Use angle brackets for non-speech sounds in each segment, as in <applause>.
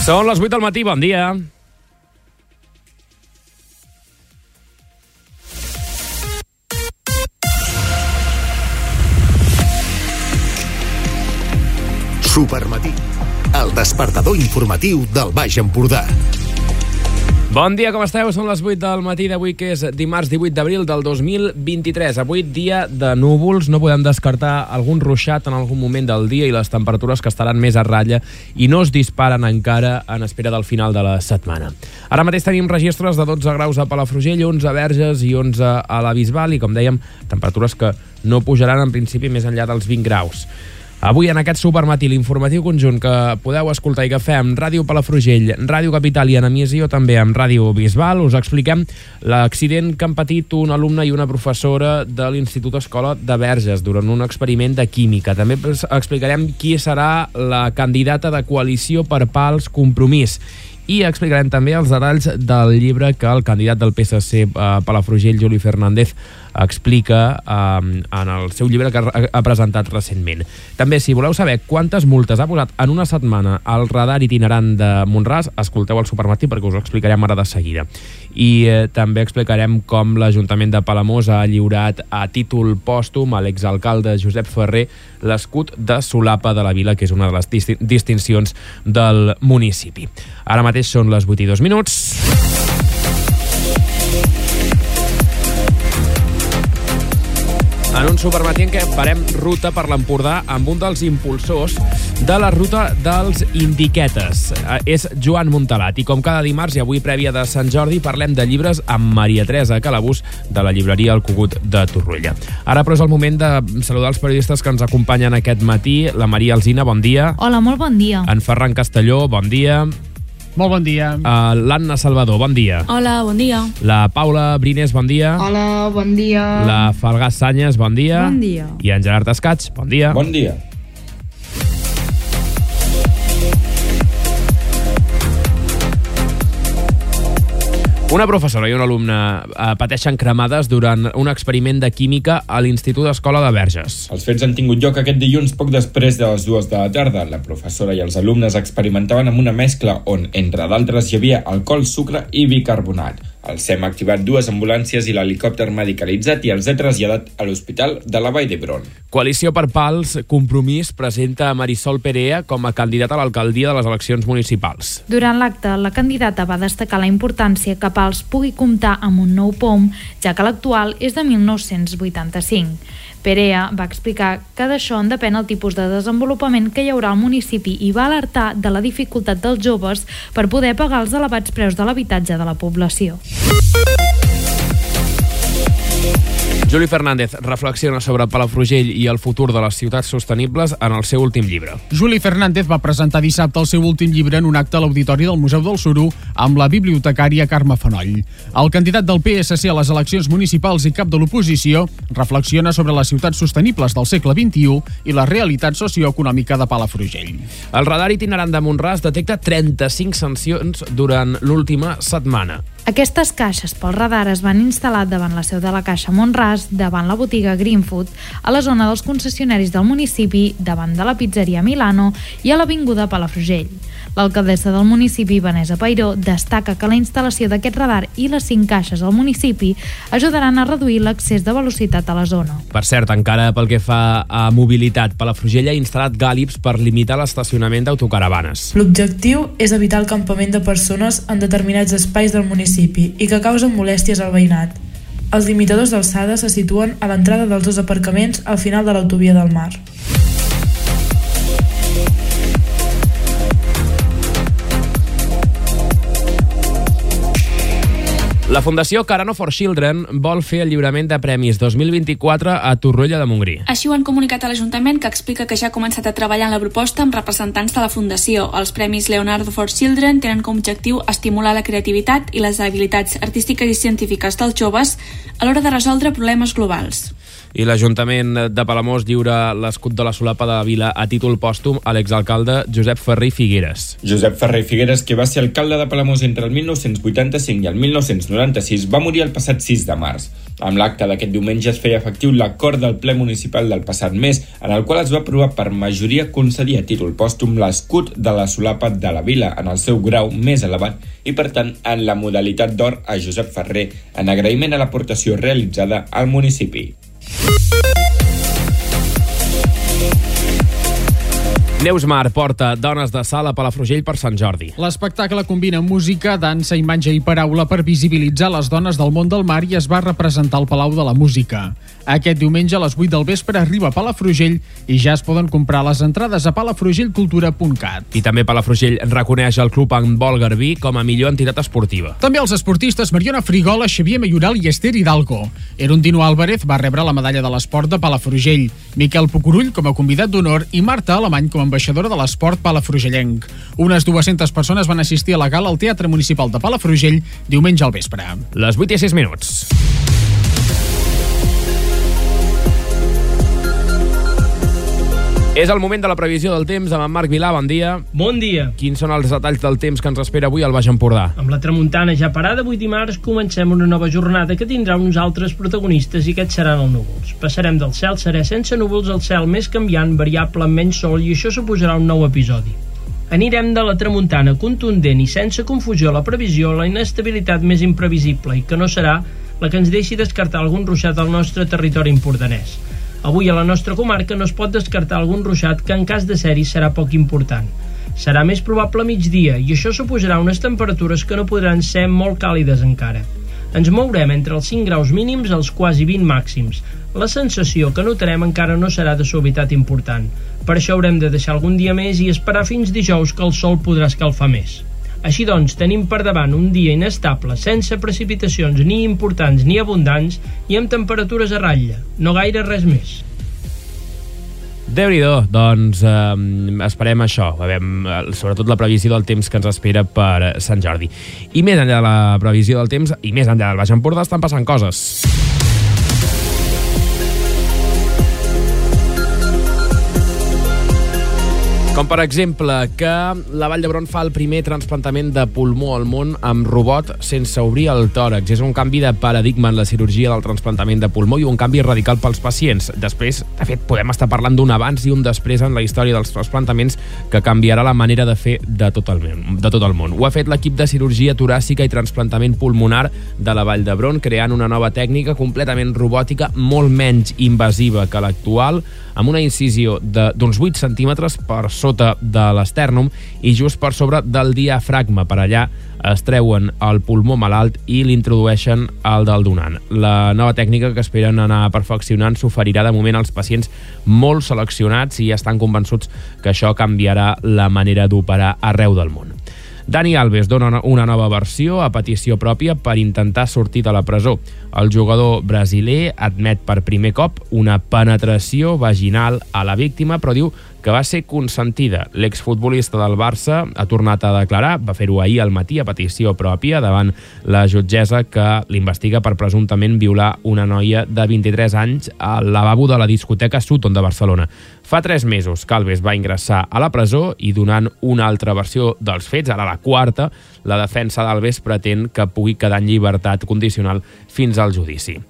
Són les 8 del matí, bon dia. Supermatí. El despertador informatiu del Baix Empordà. Bon dia, com esteu? Són les 8 del matí d'avui, que és dimarts 18 d'abril del 2023. Avui, dia de núvols, no podem descartar algun ruixat en algun moment del dia i les temperatures que estaran més a ratlla i no es disparen encara en espera del final de la setmana. Ara mateix tenim registres de 12 graus a Palafrugell, 11 a Verges i 11 a la Bisbal i, com dèiem, temperatures que no pujaran en principi més enllà dels 20 graus. Avui en aquest supermatí l'informatiu conjunt que podeu escoltar i que fem Ràdio Palafrugell, Ràdio Capital i en emissió també amb Ràdio Bisbal us expliquem l'accident que han patit un alumne i una professora de l'Institut Escola de Verges durant un experiment de química. També explicarem qui serà la candidata de coalició per pals Compromís i explicarem també els detalls del llibre que el candidat del PSC a eh, Palafrugell, Juli Fernández, explica eh, en el seu llibre que ha presentat recentment. També, si voleu saber quantes multes ha posat en una setmana al radar itinerant de Montràs, escolteu el Supermatí perquè us ho explicarem ara de seguida. I eh, també explicarem com l'Ajuntament de Palamós ha lliurat a títol pòstum a l'exalcalde Josep Ferrer l'escut de Solapa de la Vila, que és una de les distincions del municipi. Ara mateix són les 8 i 2 minuts. En un supermatí en què farem ruta per l'Empordà amb un dels impulsors de la ruta dels Indiquetes. Eh, és Joan Montalat i com cada dimarts i avui prèvia de Sant Jordi parlem de llibres amb Maria Teresa Calabús de la llibreria El Cugut de Torroella. Ara però és el moment de saludar els periodistes que ens acompanyen aquest matí. La Maria Alzina, bon dia. Hola, molt bon dia. En Ferran Castelló, bon dia. Molt bon dia. Uh, L'Anna Salvador, bon dia. Hola, bon dia. La Paula Brines, bon dia. Hola, bon dia. La Falgàs Sanyes, bon dia. Bon dia. I en Gerard Escats, bon dia. Bon dia. Una professora i un alumne eh, pateixen cremades durant un experiment de química a l'Institut Escola de Verges. Els fets han tingut lloc aquest dilluns poc després de les dues de la tarda. La professora i els alumnes experimentaven amb una mescla on, entre d'altres, hi havia alcohol, sucre i bicarbonat. El SEM ha activat dues ambulàncies i l'helicòpter medicalitzat i els ha traslladat a l'Hospital de la Vall d'Hebron. Coalició per Pals, Compromís, presenta a Marisol Perea com a candidata a l'alcaldia de les eleccions municipals. Durant l'acte, la candidata va destacar la importància que Pals pugui comptar amb un nou POM, ja que l'actual és de 1985. Perea va explicar que d'això en depèn el tipus de desenvolupament que hi haurà al municipi i va alertar de la dificultat dels joves per poder pagar els elevats preus de l'habitatge de la població. Juli Fernández reflexiona sobre Palafrugell i el futur de les ciutats sostenibles en el seu últim llibre. Juli Fernández va presentar dissabte el seu últim llibre en un acte a l'Auditori del Museu del Suru amb la bibliotecària Carme Fanoll. El candidat del PSC a les eleccions municipals i cap de l'oposició reflexiona sobre les ciutats sostenibles del segle XXI i la realitat socioeconòmica de Palafrugell. El radar itinerant de Montràs detecta 35 sancions durant l'última setmana. Aquestes caixes pel radar es van instal·lar davant la seu de la Caixa Montràs, davant la botiga Greenfood, a la zona dels concessionaris del municipi, davant de la pizzeria Milano i a l'Avinguda Palafrugell. L'alcaldessa del municipi, Vanessa Pairó, destaca que la instal·lació d'aquest radar i les cinc caixes al municipi ajudaran a reduir l'accés de velocitat a la zona. Per cert, encara pel que fa a mobilitat, Palafrugell ha instal·lat gàlips per limitar l'estacionament d'autocaravanes. L'objectiu és evitar el campament de persones en determinats espais del municipi i que causen molèsties al veïnat. Els limitadors d'alçada se situen a l'entrada dels dos aparcaments al final de l'autovia del mar. La Fundació Carano for Children vol fer el lliurament de premis 2024 a Torroella de Montgrí. Així ho han comunicat a l'Ajuntament, que explica que ja ha començat a treballar en la proposta amb representants de la Fundació. Els Premis Leonardo for Children tenen com a objectiu estimular la creativitat i les habilitats artístiques i científiques dels joves a l'hora de resoldre problemes globals. I l'Ajuntament de Palamós lliura l'escut de la solapa de la vila a títol pòstum a l'exalcalde Josep Ferrer Figueres. Josep Ferrer Figueres, que va ser alcalde de Palamós entre el 1985 i el 1996, va morir el passat 6 de març. Amb l'acte d'aquest diumenge es feia efectiu l'acord del ple municipal del passat mes, en el qual es va aprovar per majoria concedir a títol pòstum l'escut de la solapa de la vila en el seu grau més elevat i, per tant, en la modalitat d'or a Josep Ferrer, en agraïment a l'aportació realitzada al municipi. Neus Mar porta Dones de Sal a Palafrugell per Sant Jordi. L'espectacle combina música, dansa, imatge i paraula per visibilitzar les dones del món del mar i es va representar al Palau de la Música. Aquest diumenge a les 8 del vespre arriba a Palafrugell i ja es poden comprar les entrades a palafrugellcultura.cat. I també Palafrugell reconeix el Club Handbol Garbí com a millor entitat esportiva. També els esportistes Mariona Frigola, Xavier Mayoral i Esther Hidalgo. Erundino Álvarez va rebre la medalla de l'esport de Palafrugell, Miquel Pucurull com a convidat d'honor i Marta Alemany com a ambaixadora de l'esport palafrugellenc. Unes 200 persones van assistir a la gala al Teatre Municipal de Palafrugell diumenge al vespre. Les 8 i 6 minuts. És el moment de la previsió del temps amb en Marc Vilà, bon dia. Bon dia. Quins són els detalls del temps que ens espera avui al Baix Empordà? Amb la tramuntana ja parada, avui dimarts comencem una nova jornada que tindrà uns altres protagonistes i aquests seran els núvols. Passarem del cel serè sense núvols al cel més canviant, variable amb menys sol i això suposarà un nou episodi. Anirem de la tramuntana contundent i sense confusió la previsió la inestabilitat més imprevisible i que no serà la que ens deixi descartar algun ruixat al nostre territori empordanès. Avui a la nostra comarca no es pot descartar algun ruixat que en cas de sèrie serà poc important. Serà més probable a migdia i això suposarà unes temperatures que no podran ser molt càlides encara. Ens mourem entre els 5 graus mínims als quasi 20 màxims. La sensació que notarem encara no serà de suavitat important. Per això haurem de deixar algun dia més i esperar fins dijous que el sol podrà escalfar més. Així doncs, tenim per davant un dia inestable, sense precipitacions ni importants ni abundants i amb temperatures a ratlla. No gaire res més. déu nhi doncs eh, esperem això, veiem, sobretot la previsió del temps que ens espera per Sant Jordi. I més enllà de la previsió del temps, i més enllà del Baix Empordà, estan passant coses. Com per exemple que la Vall d'Hebron fa el primer transplantament de pulmó al món amb robot sense obrir el tòrax. És un canvi de paradigma en la cirurgia del transplantament de pulmó i un canvi radical pels pacients. Després, de fet, podem estar parlant d'un abans i un després en la història dels transplantaments que canviarà la manera de fer de tot el, de tot el món. Ho ha fet l'equip de cirurgia toràcica i transplantament pulmonar de la Vall d'Hebron, creant una nova tècnica completament robòtica, molt menys invasiva que l'actual, amb una incisió d'uns 8 centímetres per sota de l'estèrnum i just per sobre del diafragma. Per allà es treuen el pulmó malalt i l'introdueixen al del donant. La nova tècnica que esperen anar perfeccionant s'oferirà de moment als pacients molt seleccionats i estan convençuts que això canviarà la manera d'operar arreu del món. Dani Alves dona una nova versió a petició pròpia per intentar sortir de la presó. El jugador brasiler admet per primer cop una penetració vaginal a la víctima, però diu que va ser consentida. L'exfutbolista del Barça ha tornat a declarar, va fer-ho ahir al matí a petició pròpia davant la jutgessa que l'investiga per presumptament violar una noia de 23 anys al lavabo de la discoteca Sutton de Barcelona. Fa tres mesos que Alves va ingressar a la presó i donant una altra versió dels fets, ara la quarta, la defensa d'Alves pretén que pugui quedar en llibertat condicional fins al judici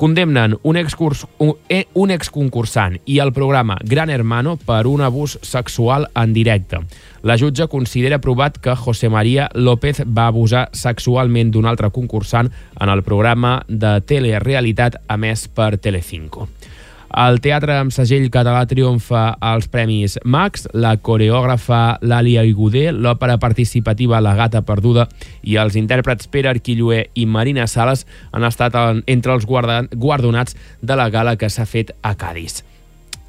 condemnen un, excurs, un, eh, un exconcursant i el programa Gran Hermano per un abús sexual en directe. La jutge considera provat que José María López va abusar sexualment d'un altre concursant en el programa de telerealitat emès per Telecinco. El teatre amb segell català triomfa als Premis Max, la coreògrafa Làlia Iguder, l'òpera participativa La gata perduda i els intèrprets Pere Arquilloé i Marina Sales han estat entre els guardonats de la gala que s'ha fet a Cádiz.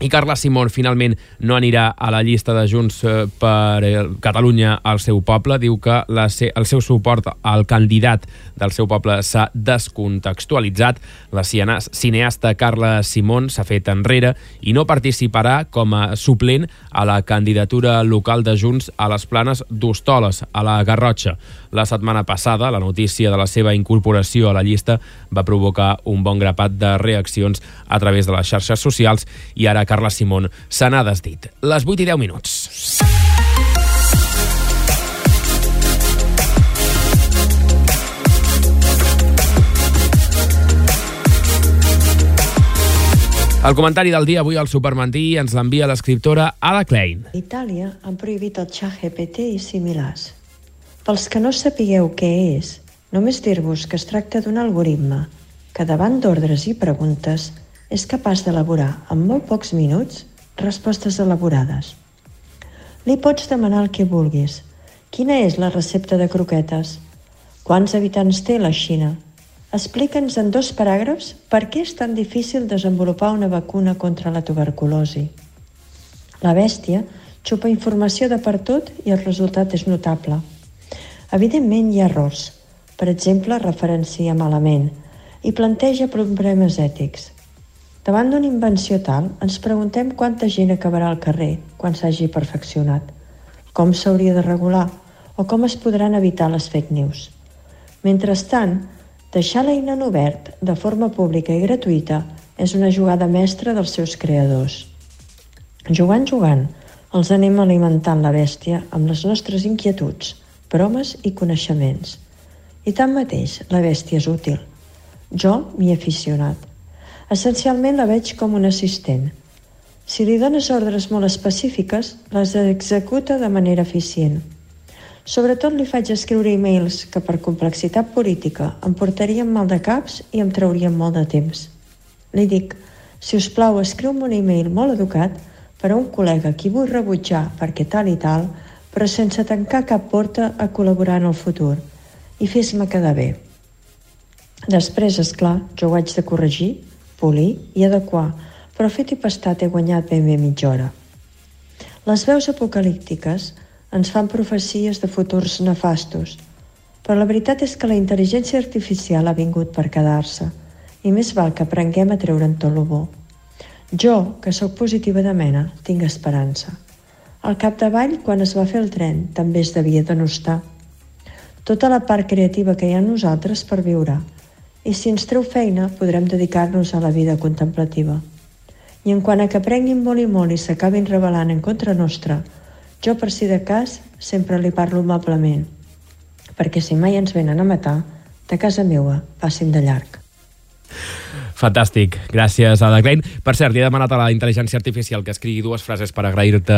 I Carla Simón finalment no anirà a la llista de Junts eh, per eh, Catalunya al seu poble. Diu que la, el seu suport al candidat del seu poble s'ha descontextualitzat. La cineasta Carla Simón s'ha fet enrere i no participarà com a suplent a la candidatura local de Junts a les planes d'Hostoles, a la Garrotxa. La setmana passada, la notícia de la seva incorporació a la llista va provocar un bon grapat de reaccions a través de les xarxes socials i ara Carla Simón se n'ha desdit. Les 8 i 10 minuts. El comentari del dia avui al Supermantí ens l'envia l'escriptora Ada Klein. A Itàlia han prohibit el xat GPT i similars. Pels que no sapigueu què és, només dir-vos que es tracta d'un algoritme que davant d'ordres i preguntes és capaç d'elaborar en molt pocs minuts respostes elaborades. Li pots demanar el que vulguis. Quina és la recepta de croquetes? Quants habitants té la Xina? Explica'ns en dos paràgrafs per què és tan difícil desenvolupar una vacuna contra la tuberculosi. La bèstia xupa informació de per tot i el resultat és notable. Evidentment hi ha errors. Per exemple, referencia malament i planteja problemes ètics. Davant d'una invenció tal, ens preguntem quanta gent acabarà al carrer quan s'hagi perfeccionat, com s'hauria de regular o com es podran evitar les fake news. Mentrestant, deixar l'eina en obert de forma pública i gratuïta és una jugada mestra dels seus creadors. Jugant, jugant, els anem alimentant la bèstia amb les nostres inquietuds, bromes i coneixements. I tanmateix, la bèstia és útil. Jo m'hi he aficionat Essencialment la veig com un assistent. Si li dones ordres molt específiques, les executa de manera eficient. Sobretot li faig escriure e-mails que per complexitat política em portarien mal de caps i em traurien molt de temps. Li dic, si us plau, escriu-me un e-mail molt educat per a un col·lega qui vull rebutjar perquè tal i tal, però sense tancar cap porta a col·laborar en el futur. I fes-me quedar bé. Després, és clar, jo ho haig de corregir polir i adequar, però fet i pastat he guanyat ben bé mitja hora. Les veus apocalíptiques ens fan profecies de futurs nefastos, però la veritat és que la intel·ligència artificial ha vingut per quedar-se i més val que aprenguem a treure'n tot lo bo. Jo, que sóc positiva de mena, tinc esperança. Al capdavall, quan es va fer el tren, també es devia denostar. Tota la part creativa que hi ha en nosaltres per viure, i si ens treu feina podrem dedicar-nos a la vida contemplativa. I en quant a que prenguin molt i molt i s'acabin rebel·lant en contra nostra, jo per si de cas sempre li parlo amablement, perquè si mai ens venen a matar, de casa meua passin de llarg. Fantàstic, gràcies a Klein. Per cert, li he demanat a la intel·ligència artificial que escrigui dues frases per agrair-te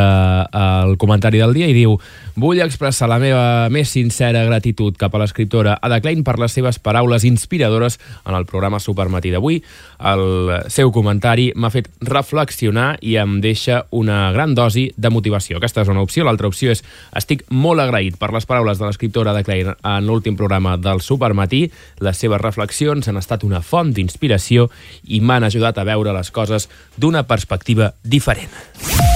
el comentari del dia i diu Vull expressar la meva més sincera gratitud cap a l'escriptora Ada Klein per les seves paraules inspiradores en el programa Supermatí d'avui. El seu comentari m'ha fet reflexionar i em deixa una gran dosi de motivació. Aquesta és una opció. L'altra opció és estic molt agraït per les paraules de l'escriptora Ada Klein en l'últim programa del Supermatí. Les seves reflexions han estat una font d'inspiració i m'han ajudat a veure les coses d'una perspectiva diferent.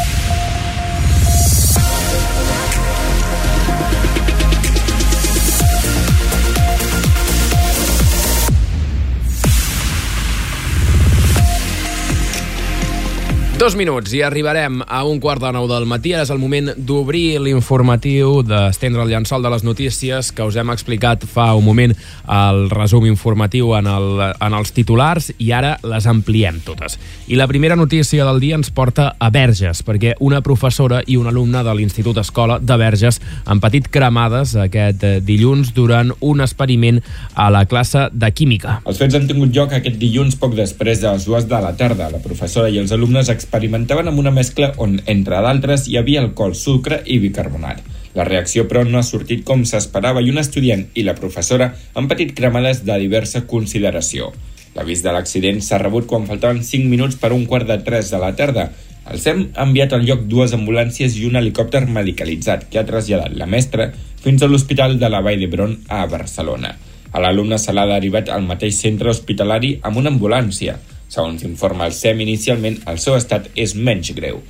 Dos minuts i arribarem a un quart de nou del matí. Ara és el moment d'obrir l'informatiu, d'estendre el llençol de les notícies que us hem explicat fa un moment el resum informatiu en, el, en els titulars i ara les ampliem totes. I la primera notícia del dia ens porta a Verges, perquè una professora i un alumne de l'Institut Escola de Verges han patit cremades aquest dilluns durant un experiment a la classe de Química. Els fets han tingut lloc aquest dilluns poc després de les dues de la tarda. La professora i els alumnes experimentaven amb una mescla on, entre d'altres, hi havia alcohol, sucre i bicarbonat. La reacció, però, no ha sortit com s'esperava i un estudiant i la professora han patit cremades de diversa consideració. L'avís de l'accident s'ha rebut quan faltaven 5 minuts per un quart de 3 de la tarda. El SEM ha enviat al lloc dues ambulàncies i un helicòpter medicalitzat que ha traslladat la mestra fins a l'Hospital de la Vall d'Hebron a Barcelona. A l'alumne se l'ha derivat al mateix centre hospitalari amb una ambulància. Segons informa el SEM, inicialment el seu estat és menys greu.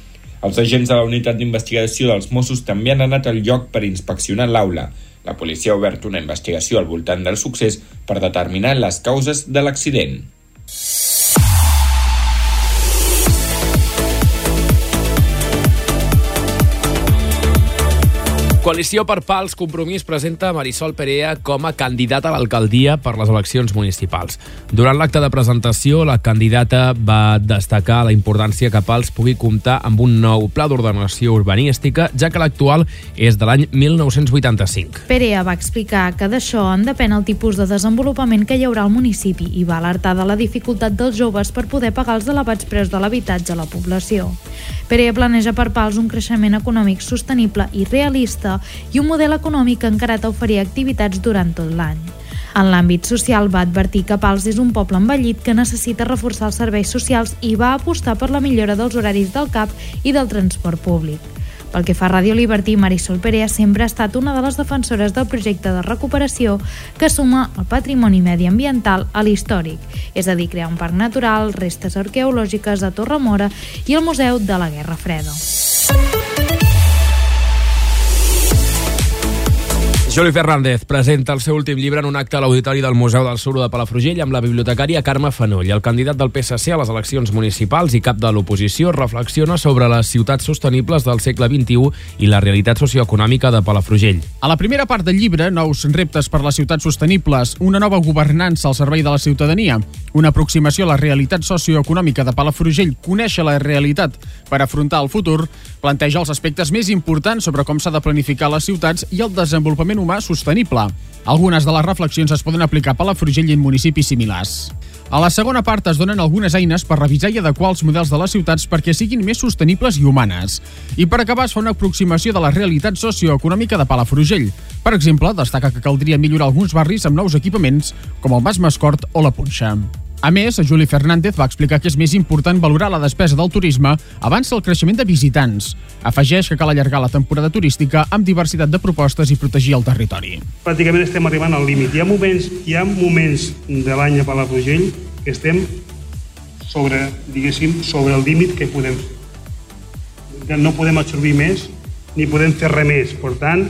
Els agents de la unitat d'investigació dels Mossos també han anat al lloc per inspeccionar l'aula. La policia ha obert una investigació al voltant del succés per determinar les causes de l'accident. Coalició per Pals Compromís presenta Marisol Perea com a candidata a l'alcaldia per les eleccions municipals. Durant l'acte de presentació, la candidata va destacar la importància que Pals pugui comptar amb un nou pla d'ordenació urbanística, ja que l'actual és de l'any 1985. Perea va explicar que d'això en depèn el tipus de desenvolupament que hi haurà al municipi i va alertar de la dificultat dels joves per poder pagar els elevats preus de l'habitatge a la població. Perea planeja per Pals un creixement econòmic sostenible i realista i un model econòmic encarat a oferir activitats durant tot l'any. En l'àmbit social va advertir que Pals és un poble envellit que necessita reforçar els serveis socials i va apostar per la millora dels horaris del CAP i del transport públic. Pel que fa a Radio Liberty, Marisol Perea sempre ha estat una de les defensores del projecte de recuperació que suma el patrimoni mediambiental a l'històric, és a dir, crear un parc natural, restes arqueològiques a Torremora i el Museu de la Guerra Freda. Juli Fernández presenta el seu últim llibre en un acte a l'Auditori del Museu del Suro de Palafrugell amb la bibliotecària Carme Fanoll. El candidat del PSC a les eleccions municipals i cap de l'oposició reflexiona sobre les ciutats sostenibles del segle XXI i la realitat socioeconòmica de Palafrugell. A la primera part del llibre, nous reptes per les ciutats sostenibles, una nova governança al servei de la ciutadania, una aproximació a la realitat socioeconòmica de Palafrugell, conèixer la realitat per afrontar el futur, planteja els aspectes més importants sobre com s'ha de planificar les ciutats i el desenvolupament humà sostenible. Algunes de les reflexions es poden aplicar a Palafrugell i en municipis similars. A la segona part es donen algunes eines per revisar i adequar els models de les ciutats perquè siguin més sostenibles i humanes. I per acabar es fa una aproximació de la realitat socioeconòmica de Palafrugell. Per exemple, destaca que caldria millorar alguns barris amb nous equipaments, com el Mas Mascort o la Punxa. A més, Juli Fernández va explicar que és més important valorar la despesa del turisme abans del creixement de visitants. Afegeix que cal allargar la temporada turística amb diversitat de propostes i protegir el territori. Pràcticament estem arribant al límit. Hi ha moments, hi ha moments de l'any a Palafrugell que estem sobre, diguéssim, sobre el límit que podem fer. No podem absorbir més ni podem fer res més. Per tant,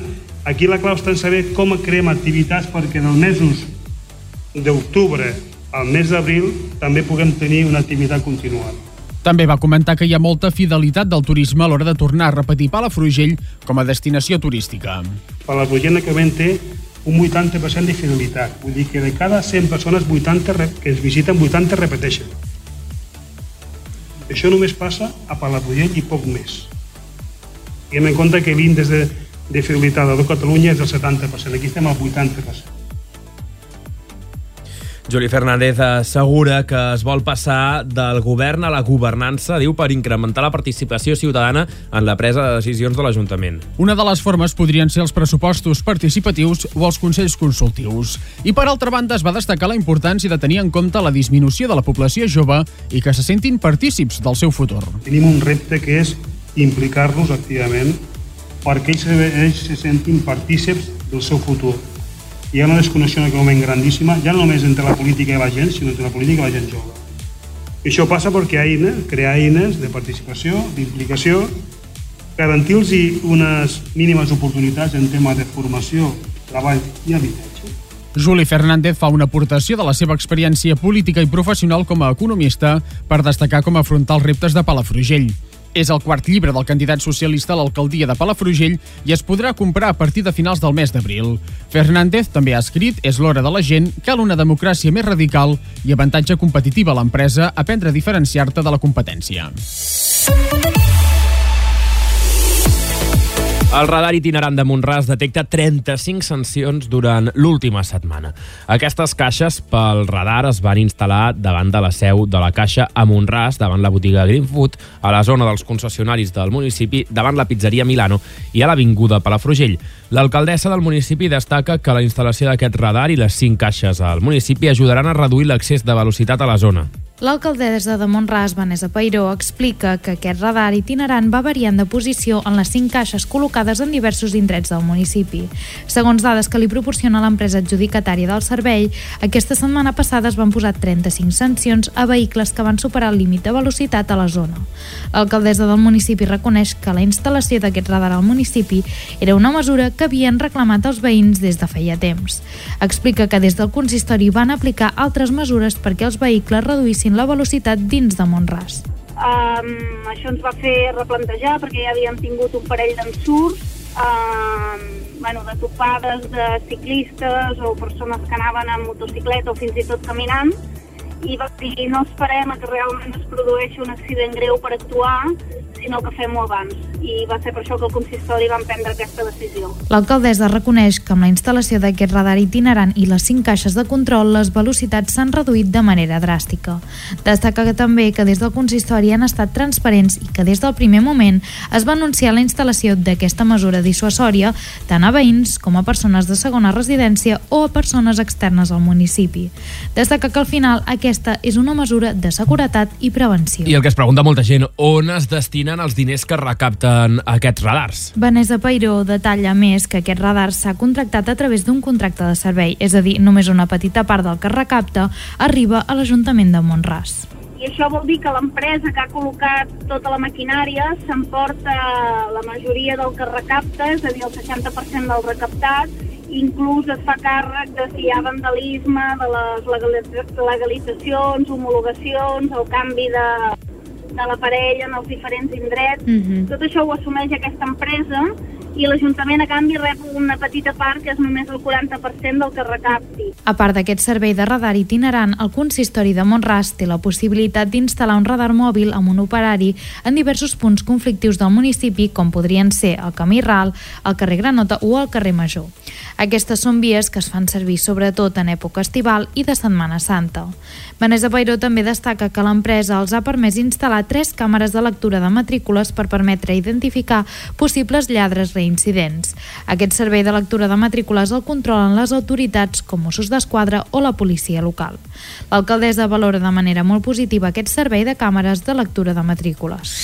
aquí la clau està en saber com creem activitats perquè en els mesos d'octubre al mes d'abril també puguem tenir una activitat continuada. També va comentar que hi ha molta fidelitat del turisme a l'hora de tornar a repetir Palafrugell com a destinació turística. Palafrugell actualment té un 80% de fidelitat. Vull dir que de cada 100 persones, 80 que es visiten, 80 repeteixen. Això només passa a Palafrugell i poc més. Tinguem en compte que l'índex de, de fidelitat de Catalunya és del 70%, aquí estem al 80%. Juli Fernández assegura que es vol passar del govern a la governança, diu, per incrementar la participació ciutadana en la presa de decisions de l'Ajuntament. Una de les formes podrien ser els pressupostos participatius o els consells consultius. I per altra banda es va destacar la importància de tenir en compte la disminució de la població jove i que se sentin partícips del seu futur. Tenim un repte que és implicar-nos activament perquè ells, ells se sentin partícips del seu futur hi ha una desconnexió en aquest moment grandíssima, ja no només entre la política i la gent, sinó entre la política i la gent jove. I això passa perquè eines, crear eines de participació, d'implicació, garantir-los unes mínimes oportunitats en tema de formació, treball i habitatge. Juli Fernández fa una aportació de la seva experiència política i professional com a economista per destacar com afrontar els reptes de Palafrugell. És el quart llibre del candidat socialista a l'alcaldia de Palafrugell i es podrà comprar a partir de finals del mes d'abril. Fernández també ha escrit És l'hora de la gent, cal una democràcia més radical i avantatge competitiva a l'empresa, aprendre a diferenciar-te de la competència. El radar itinerant de Montràs detecta 35 sancions durant l'última setmana. Aquestes caixes pel radar es van instal·lar davant de la seu de la caixa a Montràs, davant la botiga Greenfood, a la zona dels concessionaris del municipi, davant la pizzeria Milano i a l'Avinguda Palafrugell. L'alcaldessa del municipi destaca que la instal·lació d'aquest radar i les 5 caixes al municipi ajudaran a reduir l'accés de velocitat a la zona. L'alcaldessa de Montràs, Vanessa Pairó, explica que aquest radar itinerant va variant de posició en les cinc caixes col·locades en diversos indrets del municipi. Segons dades que li proporciona l'empresa adjudicatària del servei, aquesta setmana passada es van posar 35 sancions a vehicles que van superar el límit de velocitat a la zona. L'alcaldessa del municipi reconeix que la instal·lació d'aquest radar al municipi era una mesura que havien reclamat els veïns des de feia temps. Explica que des del consistori van aplicar altres mesures perquè els vehicles reduïssin reduïssin la velocitat dins de Montràs. Um, això ens va fer replantejar perquè ja havíem tingut un parell d'ensurts um, bueno, de topades de ciclistes o persones que anaven en motocicleta o fins i tot caminant i va dir no esperem que realment es produeixi un accident greu per actuar sinó que fem-ho abans. I va ser per això que el consistori van prendre aquesta decisió. L'alcaldessa reconeix que amb la instal·lació d'aquest radar itinerant i les cinc caixes de control, les velocitats s'han reduït de manera dràstica. Destaca que també que des del consistori han estat transparents i que des del primer moment es va anunciar la instal·lació d'aquesta mesura dissuasòria tant a veïns com a persones de segona residència o a persones externes al municipi. Destaca que al final aquesta és una mesura de seguretat i prevenció. I el que es pregunta molta gent, on es destina destinen els diners que recapten aquests radars. Vanessa Pairó detalla més que aquest radar s'ha contractat a través d'un contracte de servei, és a dir, només una petita part del que recapta arriba a l'Ajuntament de Montràs. I això vol dir que l'empresa que ha col·locat tota la maquinària s'emporta la majoria del que recapta, és a dir, el 60% del recaptat, inclús es fa càrrec de si hi ha vandalisme, de les legalitzacions, homologacions, el canvi de, de l'aparell en els diferents indrets. Mm -hmm. Tot això ho assumeix aquesta empresa i l'Ajuntament a canvi rep una petita part que és només el 40% del que recapti. A part d'aquest servei de radar itinerant, el consistori de Montràs té la possibilitat d'instal·lar un radar mòbil amb un operari en diversos punts conflictius del municipi, com podrien ser el Camí Ral, el carrer Granota o el carrer Major. Aquestes són vies que es fan servir sobretot en època estival i de Setmana Santa. Vanessa Pairó també destaca que l'empresa els ha permès instal·lar tres càmeres de lectura de matrícules per permetre identificar possibles lladres reincidents. Aquest servei de lectura de matrícules el controlen les autoritats com Mossos d'Esquadra o la policia local. L'alcaldessa valora de manera molt positiva aquest servei de càmeres de lectura de matrícules.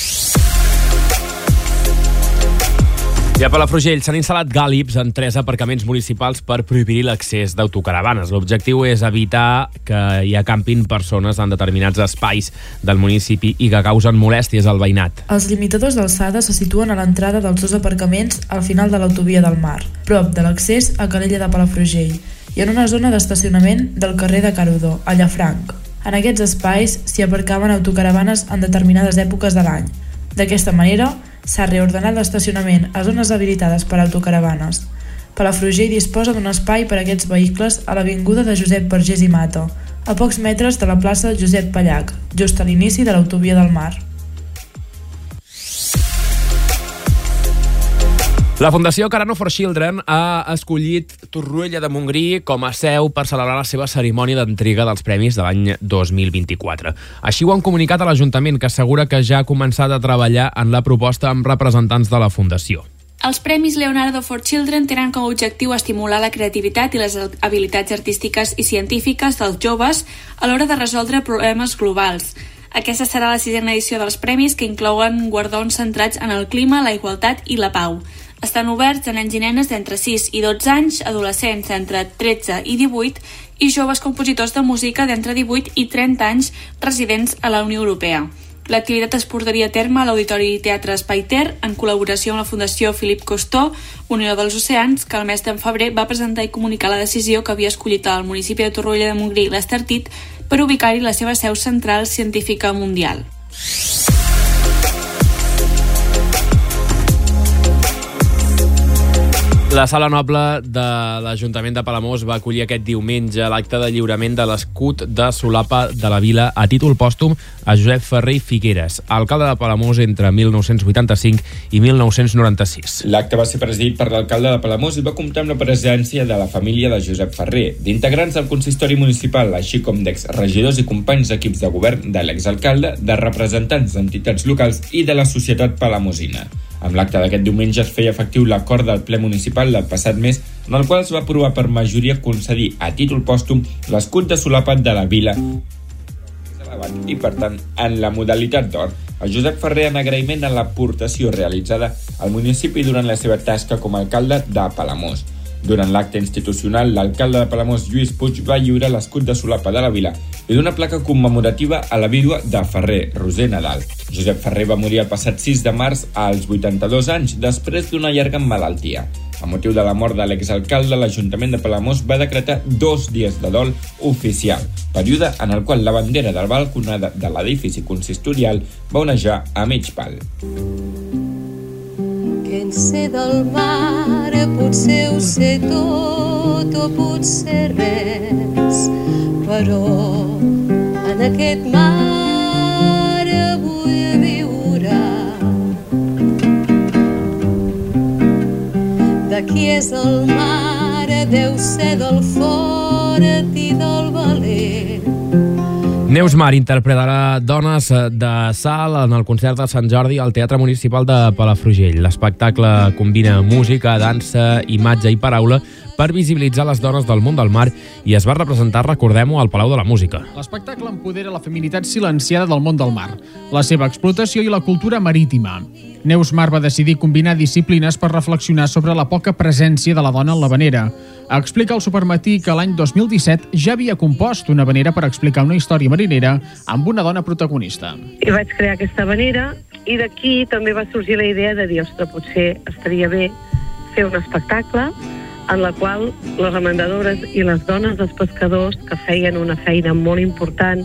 I a Palafrugell s'han instal·lat gàlips en tres aparcaments municipals per prohibir l'accés d'autocaravanes. L'objectiu és evitar que hi acampin persones en determinats espais del municipi i que causen molèsties al veïnat. Els limitadors d'alçada se situen a l'entrada dels dos aparcaments al final de l'autovia del Mar, prop de l'accés a Calella de Palafrugell i en una zona d'estacionament del carrer de Carudó, a Llafranc. En aquests espais s'hi aparcaven autocaravanes en determinades èpoques de l'any. D'aquesta manera, S'ha reordenat l'estacionament a zones habilitades per autocaravanes. Palafrugell disposa d'un espai per a aquests vehicles a l'avinguda de Josep Vergés i Mata, a pocs metres de la plaça Josep Pallac, just a l'inici de l'autovia del Mar. La Fundació Carano for Children ha escollit Torroella de Montgrí com a seu per celebrar la seva cerimònia d'entrega dels premis de l'any 2024. Així ho han comunicat a l'Ajuntament, que assegura que ja ha començat a treballar en la proposta amb representants de la Fundació. Els Premis Leonardo for Children tenen com a objectiu estimular la creativitat i les habilitats artístiques i científiques dels joves a l'hora de resoldre problemes globals. Aquesta serà la sisena edició dels premis que inclouen guardons centrats en el clima, la igualtat i la pau. Estan oberts a nens i nenes d'entre 6 i 12 anys, adolescents entre 13 i 18 i joves compositors de música d'entre 18 i 30 anys residents a la Unió Europea. L'activitat es portaria a terme a l'Auditori Teatre Espaiter en col·laboració amb la Fundació Filip Costó, Unió dels Oceans, que el mes de febrer va presentar i comunicar la decisió que havia escollit al municipi de Torroella de Montgrí l'Estartit per ubicar-hi la seva seu central científica mundial. La Sala Noble de l'Ajuntament de Palamós va acollir aquest diumenge l'acte de lliurament de l'escut de Solapa de la Vila a títol pòstum a Josep Ferrer Figueres, alcalde de Palamós entre 1985 i 1996. L'acte va ser presidit per l'alcalde de Palamós i va comptar amb la presència de la família de Josep Ferrer, d'integrants del consistori municipal, així com d'ex-regidors i companys d'equips de govern de l'exalcalde, de representants d'entitats locals i de la societat palamosina. Amb l'acte d'aquest diumenge es feia efectiu l'acord del ple municipal del passat mes en el qual es va aprovar per majoria concedir a títol pòstum l'escut de solapat de la vila i, per tant, en la modalitat d'or. El Josep Ferrer en agraïment a l'aportació realitzada al municipi durant la seva tasca com a alcalde de Palamós. Durant l'acte institucional, l'alcalde de Palamós, Lluís Puig, va lliurar l'escut de solapa de la vila i d'una placa commemorativa a la vídua de Ferrer, Roser Nadal. Josep Ferrer va morir el passat 6 de març als 82 anys, després d'una llarga malaltia. A motiu de la mort de l'exalcalde, l'Ajuntament de Palamós va decretar dos dies de dol oficial, període en el qual la bandera del balconada de l'edifici consistorial va onejar a mig pal sé del mar, potser ho sé tot o potser res, però en aquest mar vull viure. De qui és el mar, deu ser del fort i del valent Neus Mar interpretarà Dones de Sal en el concert de Sant Jordi al Teatre Municipal de Palafrugell. L'espectacle combina música, dansa, imatge i paraula per visibilitzar les dones del món del mar i es va representar, recordem-ho, al Palau de la Música. L'espectacle empodera la feminitat silenciada del món del mar, la seva explotació i la cultura marítima. Neus Mar va decidir combinar disciplines per reflexionar sobre la poca presència de la dona en la vanera. Explica al Supermatí que l'any 2017 ja havia compost una vanera per explicar una història marinera amb una dona protagonista. I vaig crear aquesta vanera i d'aquí també va sorgir la idea de dir, ostres, potser estaria bé fer un espectacle en la qual les remendadores i les dones dels pescadors que feien una feina molt important,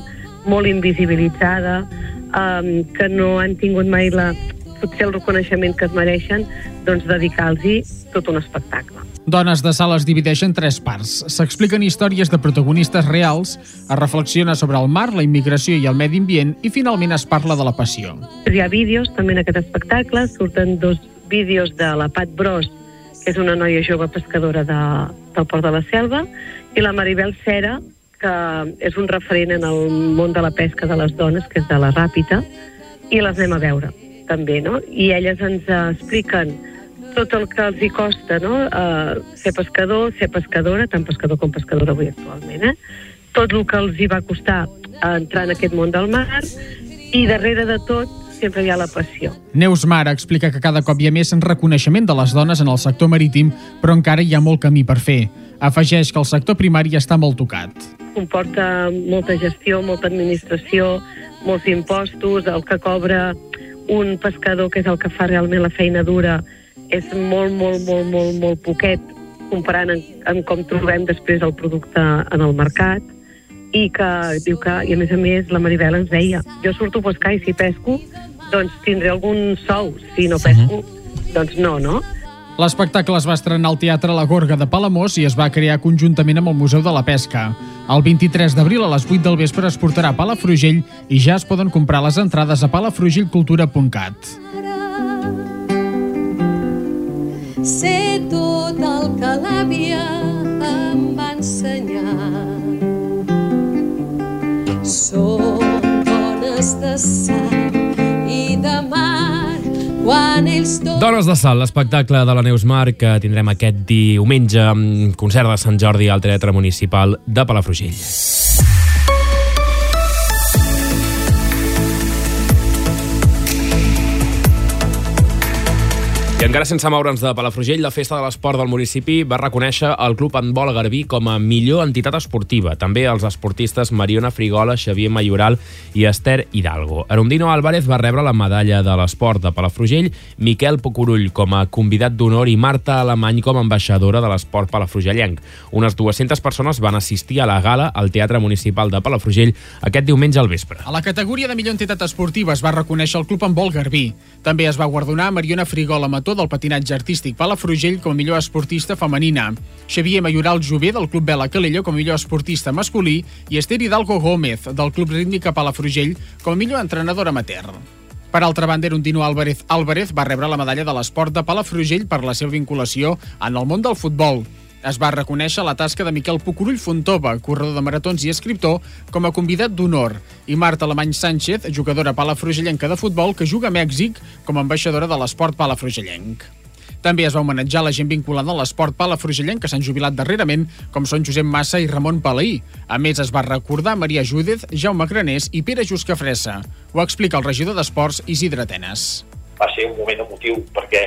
molt invisibilitzada, um, que no han tingut mai la, potser el reconeixement que es mereixen, doncs dedicar-los tot un espectacle. Dones de Sala es divideix en tres parts. S'expliquen històries de protagonistes reals, es reflexiona sobre el mar, la immigració i el medi ambient i finalment es parla de la passió. Hi ha vídeos també en aquest espectacle, surten dos vídeos de la Pat Bros, és una noia jove pescadora de, del Port de la Selva, i la Maribel Cera, que és un referent en el món de la pesca de les dones, que és de la Ràpita, i les anem a veure també, no? I elles ens expliquen tot el que els hi costa, no? Uh, ser pescador, ser pescadora, tant pescador com pescadora avui actualment, eh? Tot el que els hi va costar entrar en aquest món del mar i darrere de tot sempre hi ha la passió. Neus Mara explica que cada cop hi ha més reconeixement de les dones en el sector marítim, però encara hi ha molt camí per fer. Afegeix que el sector primari està molt tocat. Comporta molta gestió, molta administració, molts impostos, el que cobra un pescador, que és el que fa realment la feina dura, és molt, molt, molt, molt, molt poquet comparant amb, amb com trobem després el producte en el mercat i que diu que, i a més a més la Maribel ens deia, jo surto a pescar i si pesco, doncs tindré algun sou, si no pesco, uh -huh. doncs no, no? L'espectacle es va estrenar al Teatre La Gorga de Palamós i es va crear conjuntament amb el Museu de la Pesca. El 23 d'abril a les 8 del vespre es portarà a Palafrugell i ja es poden comprar les entrades a palafrugellcultura.cat. Sé tot el que l'àvia em va ensenyar. Són dones de sang Dones de Sal, l'espectacle de la Neus Mar que tindrem aquest diumenge amb concert de Sant Jordi al Teatre Municipal de Palafrugell. I encara sense moure'ns de Palafrugell, la Festa de l'Esport del municipi va reconèixer el Club Handbol Garbí com a millor entitat esportiva. També els esportistes Mariona Frigola, Xavier Mayoral i Esther Hidalgo. Arundino Álvarez va rebre la medalla de l'esport de Palafrugell, Miquel Pocurull com a convidat d'honor i Marta Alemany com a ambaixadora de l'esport palafrugellenc. Unes 200 persones van assistir a la gala al Teatre Municipal de Palafrugell aquest diumenge al vespre. A la categoria de millor entitat esportiva es va reconèixer el Club Handbol Garbí. També es va guardonar Mariona Frigola Mató del patinatge artístic Palafrugell com a millor esportista femenina, Xavier Mayoral Jové del Club Vela Calella com a millor esportista masculí i Esther Hidalgo Gómez del Club Rítmica Palafrugell com a millor entrenador amateur. Per altra banda, Erundino Álvarez Álvarez va rebre la medalla de l'esport de Palafrugell per la seva vinculació en el món del futbol. Es va reconèixer la tasca de Miquel Pucurull Fontova, corredor de maratons i escriptor, com a convidat d'honor, i Marta Alemany Sánchez, jugadora palafrugellenca de futbol que juga a Mèxic com a ambaixadora de l'esport palafrugellenc. També es va homenatjar la gent vinculada a l'esport palafrugellenc que s'han jubilat darrerament, com són Josep Massa i Ramon Palaí. A més, es va recordar Maria Júdez, Jaume Granés i Pere Juscafressa. Ho explica el regidor d'Esports, Isidre Tenes. Va ser un moment emotiu perquè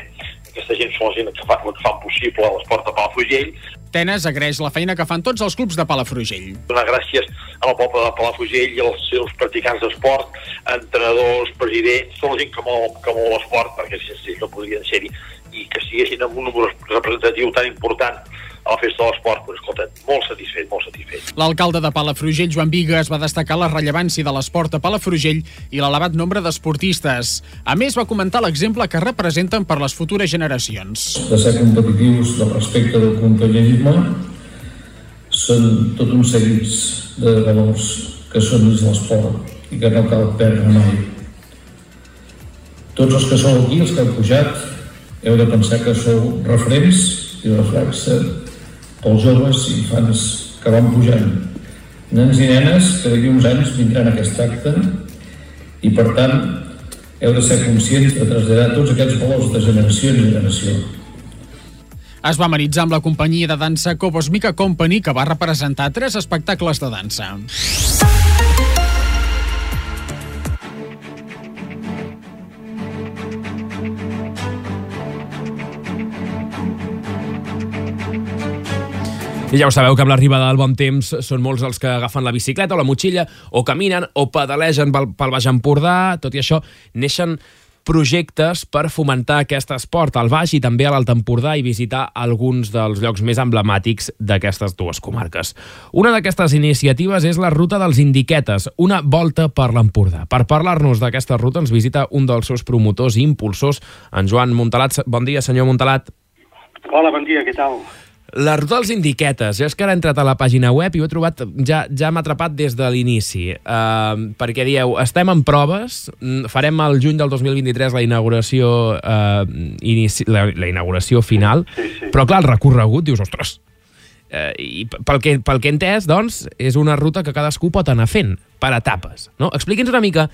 aquesta gent són la gent que, fa, que fan possible l'esport de Palafrugell. Tenes agraeix la feina que fan tots els clubs de Palafrugell. Donar gràcies al poble de Palafrugell i als seus practicants d'esport, entrenadors, presidents, tota la gent que mou, que mou l'esport, perquè sense ells no podrien ser-hi, i que estiguessin amb un número representatiu tan important a la festa de l'esport, doncs, escolta, molt satisfet, molt satisfet. L'alcalde de Palafrugell, Joan Vigues, va destacar la rellevància de l'esport a Palafrugell i l'elevat nombre d'esportistes. A més, va comentar l'exemple que representen per les futures generacions. De ser competitius del respecte del companyerisme són tot un seguits de valors que són dins l'esport i que no cal perdre mai. Tots els que sou aquí, els que heu pujat, heu de pensar que sou referents i reflexa pels joves i infants que van pujant. Nens i nenes que d'aquí uns anys vindran a aquest acte i, per tant, heu de ser conscients de traslladar tots aquests valors de generació en generació. Es va amenitzar amb la companyia de dansa Cobos Mica Company, que va representar tres espectacles de dansa. I ja ho sabeu que amb l'arribada del bon temps són molts els que agafen la bicicleta o la motxilla o caminen o pedalegen pel, pel Baix Empordà. Tot i això, neixen projectes per fomentar aquest esport al Baix i també a l'Alt Empordà i visitar alguns dels llocs més emblemàtics d'aquestes dues comarques. Una d'aquestes iniciatives és la Ruta dels Indiquetes, una volta per l'Empordà. Per parlar-nos d'aquesta ruta ens visita un dels seus promotors i impulsors, en Joan Montalat. Bon dia, senyor Montalat. Hola, bon dia, què tal? La ruta dels indiquetes, jo és que ara he entrat a la pàgina web i ho he trobat, ja, ja m'ha atrapat des de l'inici, uh, perquè dieu, estem en proves, mm, farem al juny del 2023 la inauguració, uh, inici, la, la inauguració final, Sí, sí. però clar, el recorregut, dius, ostres, uh, i pel que, pel que he entès, doncs, és una ruta que cadascú pot anar fent, per etapes, no? Expliqui'ns una mica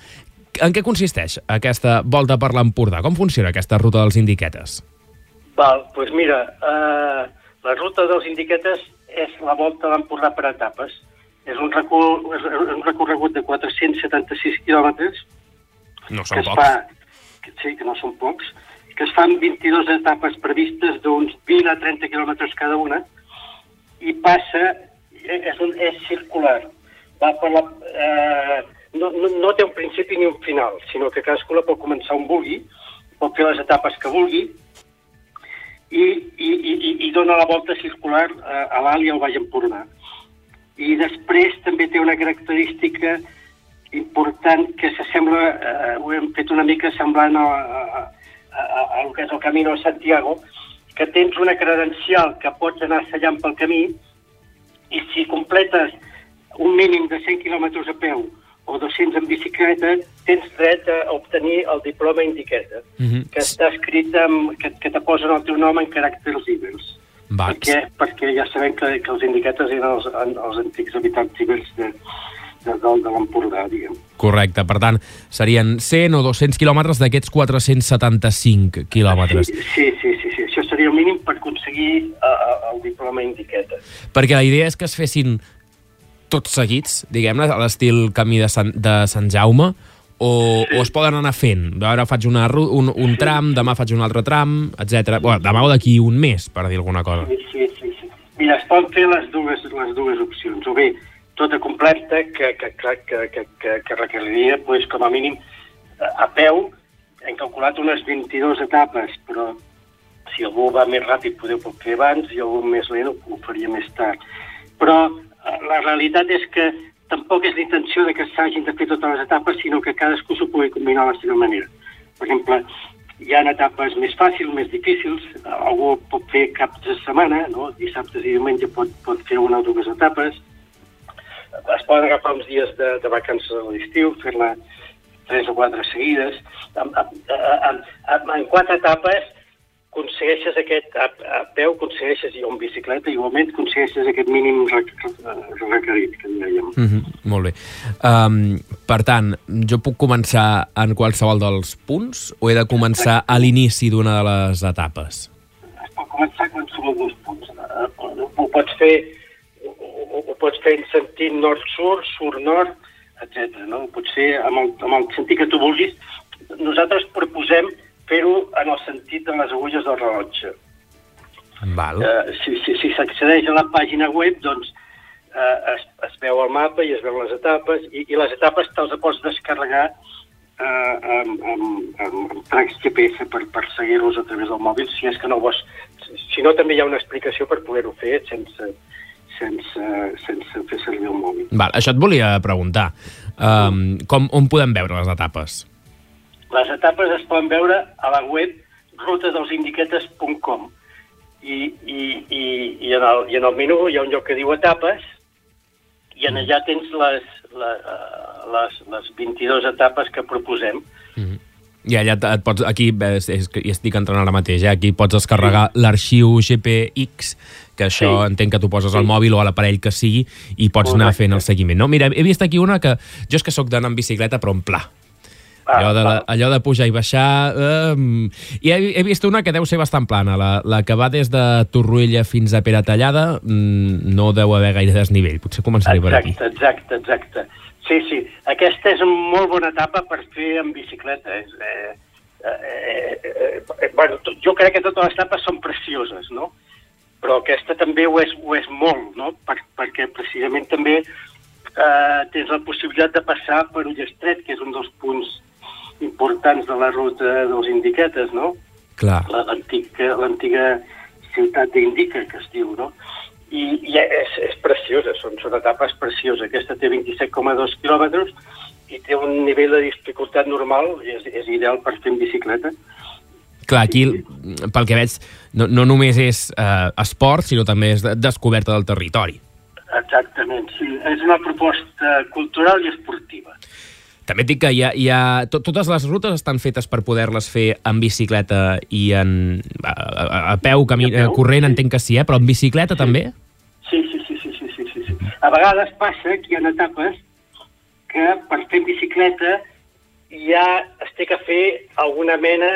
en què consisteix aquesta volta per l'Empordà, com funciona aquesta ruta dels indiquetes? Val, doncs pues mira, eh, la ruta dels indiquetes és la volta a l'Empordà per etapes. És un, recul, és un recorregut de 476 quilòmetres No són pocs. fa, que, sí, que no són pocs, que es fan 22 etapes previstes d'uns 20 a 30 quilòmetres cada una i passa, eh, és, un, és circular. Va per la, eh, no, no, no té un principi ni un final, sinó que cadascú la pot començar on vulgui, pot fer les etapes que vulgui, i, i, i, i- dona la volta circular a, a l'Alt i al Baix Empordà. I després també té una característica important que s'assembla, eh, ho hem fet una mica semblant a, a, a, a, el que és el Camino de Santiago, que tens una credencial que pots anar assallant pel camí i si completes un mínim de 100 quilòmetres a peu o 200 en bicicleta, tens dret a obtenir el diploma indiqueta, Mhm. que està escrit amb, que, que te posen el teu nom en caràcters ibers. Va, Perquè, perquè ja sabem que, que els indiquetes eren els, els antics habitants ibers de, de, de, de l'Empordà, diguem. Correcte, per tant, serien 100 o 200 quilòmetres d'aquests 475 quilòmetres. Sí, sí, sí, sí, sí. Això seria el mínim per aconseguir uh, el diploma indiqueta. Perquè la idea és que es fessin tots seguits, diguem-ne, a l'estil camí de Sant, de Sant Jaume, o, o es poden anar fent. Ara faig una, un, un tram, demà faig un altre tram, etc. Bueno, demà o d'aquí un mes, per dir alguna cosa. Sí, sí, sí, sí. Mira, es poden fer les dues, les dues opcions. O bé, tota completa, que, que, que, que, que, que, que requeriria, pues, com a mínim, a peu, hem calculat unes 22 etapes, però si algú va més ràpid poder ho fer abans i algú més lent ho, faria més tard. Però la realitat és que tampoc és l'intenció de que s'hagin de fer totes les etapes, sinó que cadascú s'ho pugui combinar a la seva manera. Per exemple, hi ha etapes més fàcils, més difícils, algú pot fer caps de setmana, no? dissabtes i diumenge pot, pot fer una o dues etapes, es poden agafar uns dies de, de vacances a l'estiu, fer-la tres o quatre seguides. En, en, en, en quatre etapes aconsegueixes aquest, a, a peu aconsegueixes, i o en bicicleta, igualment aconsegueixes aquest mínim requerit, que dèiem. Mm -hmm, molt bé. Um, per tant, jo puc començar en qualsevol dels punts o he de començar a l'inici d'una de les etapes? suma alguns punts. Eh, Ho pots fer ho, ho, pots fer en sentit nord-sud, sud-nord, etc. No? Ho pots fer amb el, amb el sentit que tu vulguis. Nosaltres proposem fer-ho en el sentit de les agulles del rellotge. Val. Eh, si si, si s'accedeix a la pàgina web, doncs eh, es, es veu el mapa i es veuen les etapes, i, i les etapes te'ls pots descarregar eh, amb, amb, amb, amb tracks GPS per, per seguir-los a través del mòbil, si és que no vols... Si no, també hi ha una explicació per poder-ho fer sense, sense, sense fer servir el mòbil. Val, això et volia preguntar. Um, com, on podem veure les etapes? Les etapes es poden veure a la web rutedelsindiquetes.com i, i, i, i, en el, i en el menú hi ha un lloc que diu etapes i en allà tens les, les, les, les 22 etapes que proposem. I allà et, pots, aquí, és, és, que hi estic entrant ara mateix, eh? aquí pots descarregar l'arxiu GPX, que això Sí. entenc que tu poses al mòbil o a l'aparell que sigui i pots anar Correcte. fent el seguiment. No? Mira, he vist aquí una que jo és que sóc d'anar en bicicleta però en pla. Ah, allò, de la, allò de pujar i baixar... Eh, I he, he vist una que deu ser bastant plana, la, la que va des de Torroella fins a Peratallada, mm, no deu haver gaire desnivell, potser començaré per aquí. Exacte, exacte, exacte. Sí, sí, aquesta és una molt bona etapa per fer en bicicleta. És, eh, eh, eh, eh, bueno, jo crec que totes les etapes són precioses, no? Però aquesta també ho és, ho és molt, no? Per, perquè precisament també eh, tens la possibilitat de passar per Ullestret, que és un dels punts importants de la ruta dels Indiquetes, no? Clar. L'antiga ciutat d'Indica, que es diu, no? I, i és, és preciosa, són, són etapes precioses. Aquesta té 27,2 quilòmetres i té un nivell de dificultat normal, és, és ideal per fer en bicicleta. Clar, aquí, pel que veig, no, no només és eh, esport, sinó també és de, descoberta del territori. Exactament, sí. És una proposta cultural i esportiva. També et dic que hi ha, hi ha, to, totes les rutes estan fetes per poder-les fer en bicicleta i en, a, a, a peu, camí, a corrent, entenc que sí, eh? però en bicicleta també? Sí, sí, sí, sí, sí, sí, sí, sí. A vegades passa que hi ha etapes que per fer bicicleta ja es té que fer alguna mena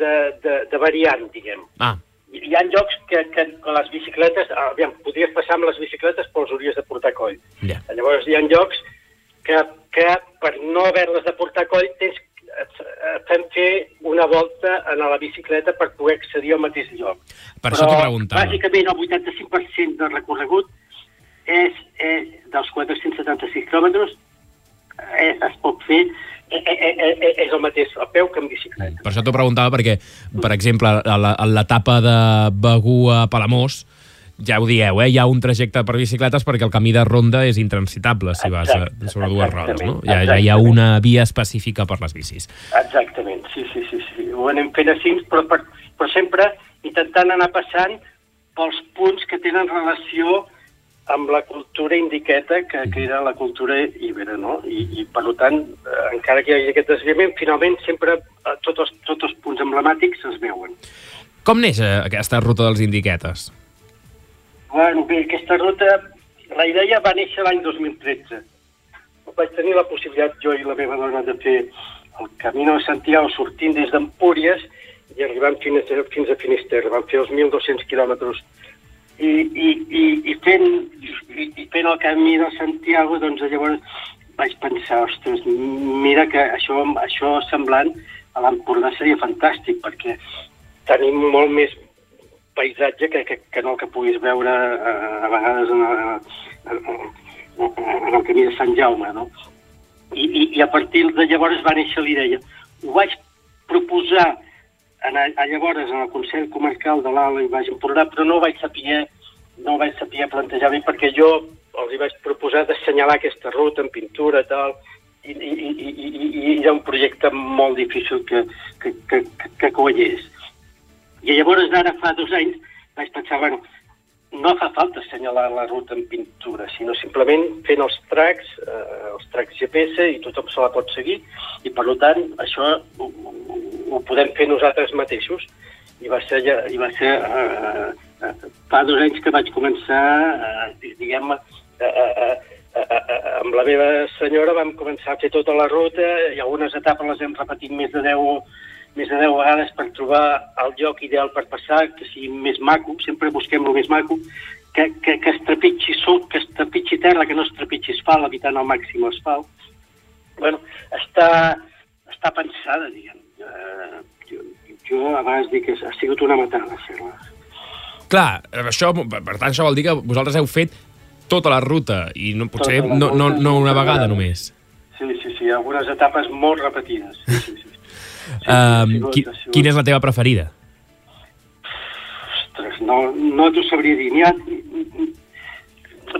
de, de, de variant, diguem. Ah, Hi ha llocs que, que, les bicicletes, aviam, podries passar amb les bicicletes però els hauries de portar coll. Ja. Llavors hi ha llocs que, que per no haver-les de portar a coll tens, et, fem fer una volta en la bicicleta per poder accedir al mateix lloc. Per això t'ho preguntava. bàsicament el 85% del recorregut és, és dels 476 quilòmetres eh, es pot fer eh, eh, és el mateix a peu que en bicicleta. Per això t'ho preguntava perquè, per exemple, a l'etapa de Begú a Palamós, ja ho dieu, eh? hi ha un trajecte per bicicletes perquè el camí de ronda és intransitable si vas a, sobre dues rodes. No? Ja, ja hi ha una via específica per les bicis. Exactament, sí, sí, sí, sí. Ho anem fent així, però, per, però sempre intentant anar passant pels punts que tenen relació amb la cultura indiqueta, que, que era la cultura ibera, no? I, i per tant, eh, encara que hi hagi aquest desviament, finalment sempre eh, tots, els, tots els punts emblemàtics es veuen. Com neix eh, aquesta ruta dels indiquetes? Bueno, bé, aquesta ruta, la idea va néixer l'any 2013. Vaig tenir la possibilitat, jo i la meva dona, de fer el Camino de Santiago sortint des d'Empúries i arribant fins a, fins a Finisterre. Vam fer els 1.200 quilòmetres i, i, i, i, fent, i, i fent el camí de Santiago, doncs llavors vaig pensar, ostres, mira que això, això semblant a l'Empordà seria fantàstic, perquè tenim molt més paisatge que, que, que no el que puguis veure eh, a vegades en, en, en, en el camí de Sant Jaume, no? I, i, I a partir de llavors va néixer l'idea. Ho vaig proposar en, a, a llavors en el Consell Comarcal de l'Ala i Baix Empordà, però no vaig saber, no vaig saber plantejar bé perquè jo els hi vaig proposar d'assenyalar aquesta ruta en pintura i tal, i, i, i, i, i, era un projecte molt difícil que, que, que, que, que quallés. I llavors ara fa dos anys vaig pensar, bueno, no fa falta assenyalar la ruta en pintura, sinó simplement fent els tracks, eh, els tracks GPS i tothom se la pot seguir i per tant això ho, ho, podem fer nosaltres mateixos. I va ser, i va ser eh, eh, fa dos anys que vaig començar eh, diguem eh, eh, eh, eh, eh, amb la meva senyora vam començar a fer tota la ruta i algunes etapes les hem repetit més de 10 més de 10 vegades per trobar el lloc ideal per passar, que sigui més maco, sempre busquem el més maco, que, que, que es trepitgi sol, que es trepitgi terra, que no es trepitgi asfalt, evitant al màxim asfalt. bueno, està, està pensada, diguem. Uh, jo, jo abans dic que ha sigut una matada fer-la. Clar, això, per tant, això vol dir que vosaltres heu fet tota la ruta i no, potser Tota no, no, no una vegada només. Sí, sí, sí, algunes etapes molt repetides. Sí, sí, sí. Um, sigut- qui, sigut- quina és la teva preferida? Ostres, no, no t'ho sabria dir. Ha...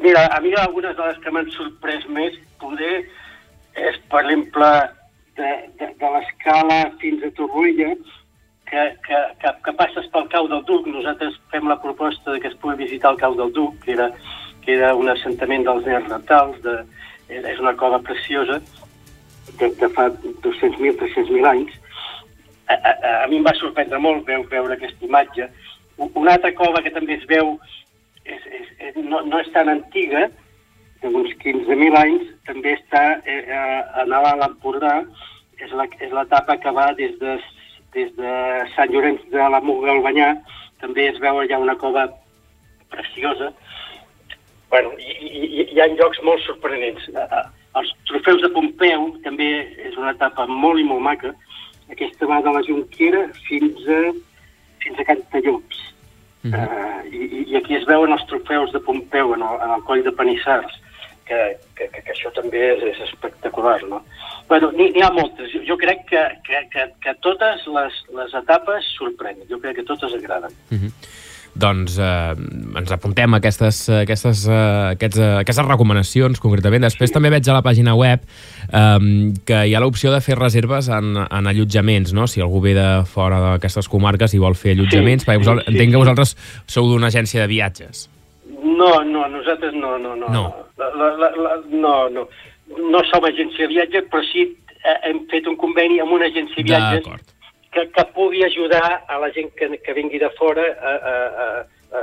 Mira, a mi algunes de les que m'han sorprès més poder és, per exemple, de, de, de l'escala fins a Torroella, que, que, que, que passes pel cau del Duc. Nosaltres fem la proposta de que es pugui visitar el cau del Duc, que era, que era un assentament dels nens reptals, de, és una cova preciosa, de, de fa 200.000, 300.000 anys. A, a, a, mi em va sorprendre molt veu, veure aquesta imatge. Una altra cova que també es veu és, és, és, no, no és tan antiga, d'uns 15.000 anys, també està eh, eh, a a l'Empordà, és l'etapa que va des de, des de Sant Llorenç de la Muga al Banyà, també es veu allà una cova preciosa. Bueno, hi, hi, hi ha llocs molt sorprenents. Els trofeus de Pompeu també és una etapa molt i molt maca. Aquesta va de la Junquera fins a, fins a Cantallops. Uh -huh. uh, i, I aquí es veuen els trofeus de Pompeu en el, en el coll de Panissars, que, que, que, que això també és, és espectacular, no? Bueno, n'hi ha moltes. Jo, jo crec que, que, que, que totes les, les etapes sorprenen. Jo crec que totes agraden. Doncs eh, ens apuntem a aquestes, aquestes, eh, aquests, eh, aquestes recomanacions, concretament. Després també veig a la pàgina web eh, que hi ha l'opció de fer reserves en, en allotjaments, no? Si algú ve de fora d'aquestes comarques i vol fer allotjaments, Sí, perquè sí, vosal, sí, entenc que vosaltres sou d'una agència de viatges. No, no, nosaltres no, no, no. No. La, la, la, la, no, no. No som agència de viatge, però sí eh, hem fet un conveni amb una agència de viatges. Que, que pugui ajudar a la gent que, que vingui de fora a, a, a,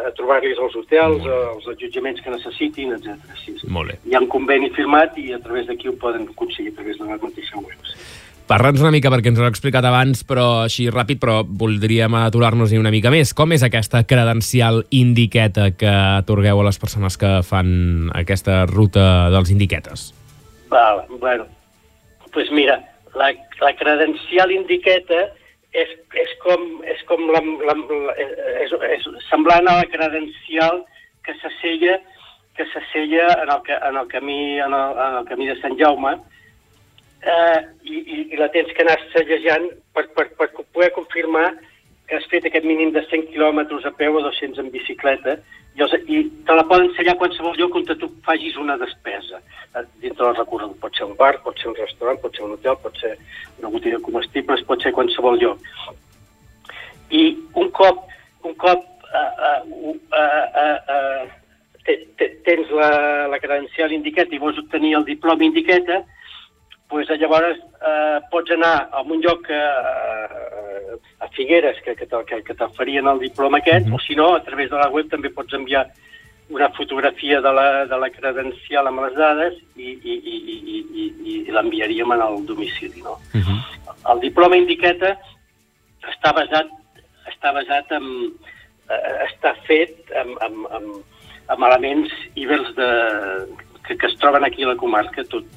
a trobar-los els hotels, els allotjaments que necessitin, etc. Sí, sí. Molt bé. Hi ha un conveni firmat i a través d'aquí ho poden aconseguir a través de la mateixa web. Sí. Parla'ns una mica, perquè ens ho has explicat abans, però així ràpid, però voldríem aturar-nos-hi una mica més. Com és aquesta credencial indiqueta que atorgueu a les persones que fan aquesta ruta dels indiquetes? Val, bueno, pues mira, la, la credencial indiqueta és, és com, és com la, la, la, és, és semblant a la credencial que s'assella que s'assella en, el, en, el camí, en, el, en el camí de Sant Jaume. Eh, i, i, i la tens que anar sellejant per, per, per poder confirmar que has fet aquest mínim de 100 quilòmetres a peu o 200 en bicicleta i, els, i te la poden sellar a qualsevol lloc on tu facis una despesa eh, dintre del recorregut. Pot ser un bar, pot ser un restaurant, pot ser un hotel, pot ser una botiga de comestibles, pot ser qualsevol lloc. I un cop, un cop uh, uh, uh, uh, te, te, tens la, la credencial indiqueta i vols obtenir el diploma indiqueta, pues, llavors eh, pots anar a un lloc eh, a Figueres que, que, que, que t'oferien el diploma aquest, o si no, a través de la web també pots enviar una fotografia de la, de la credencial amb les dades i, i, i, i, i, i, i l'enviaríem en el domicili. No? El diploma indiqueta està basat, està basat en, eh, està fet amb, amb, amb, amb elements ibers de, que, que es troben aquí a la comarca. Tot,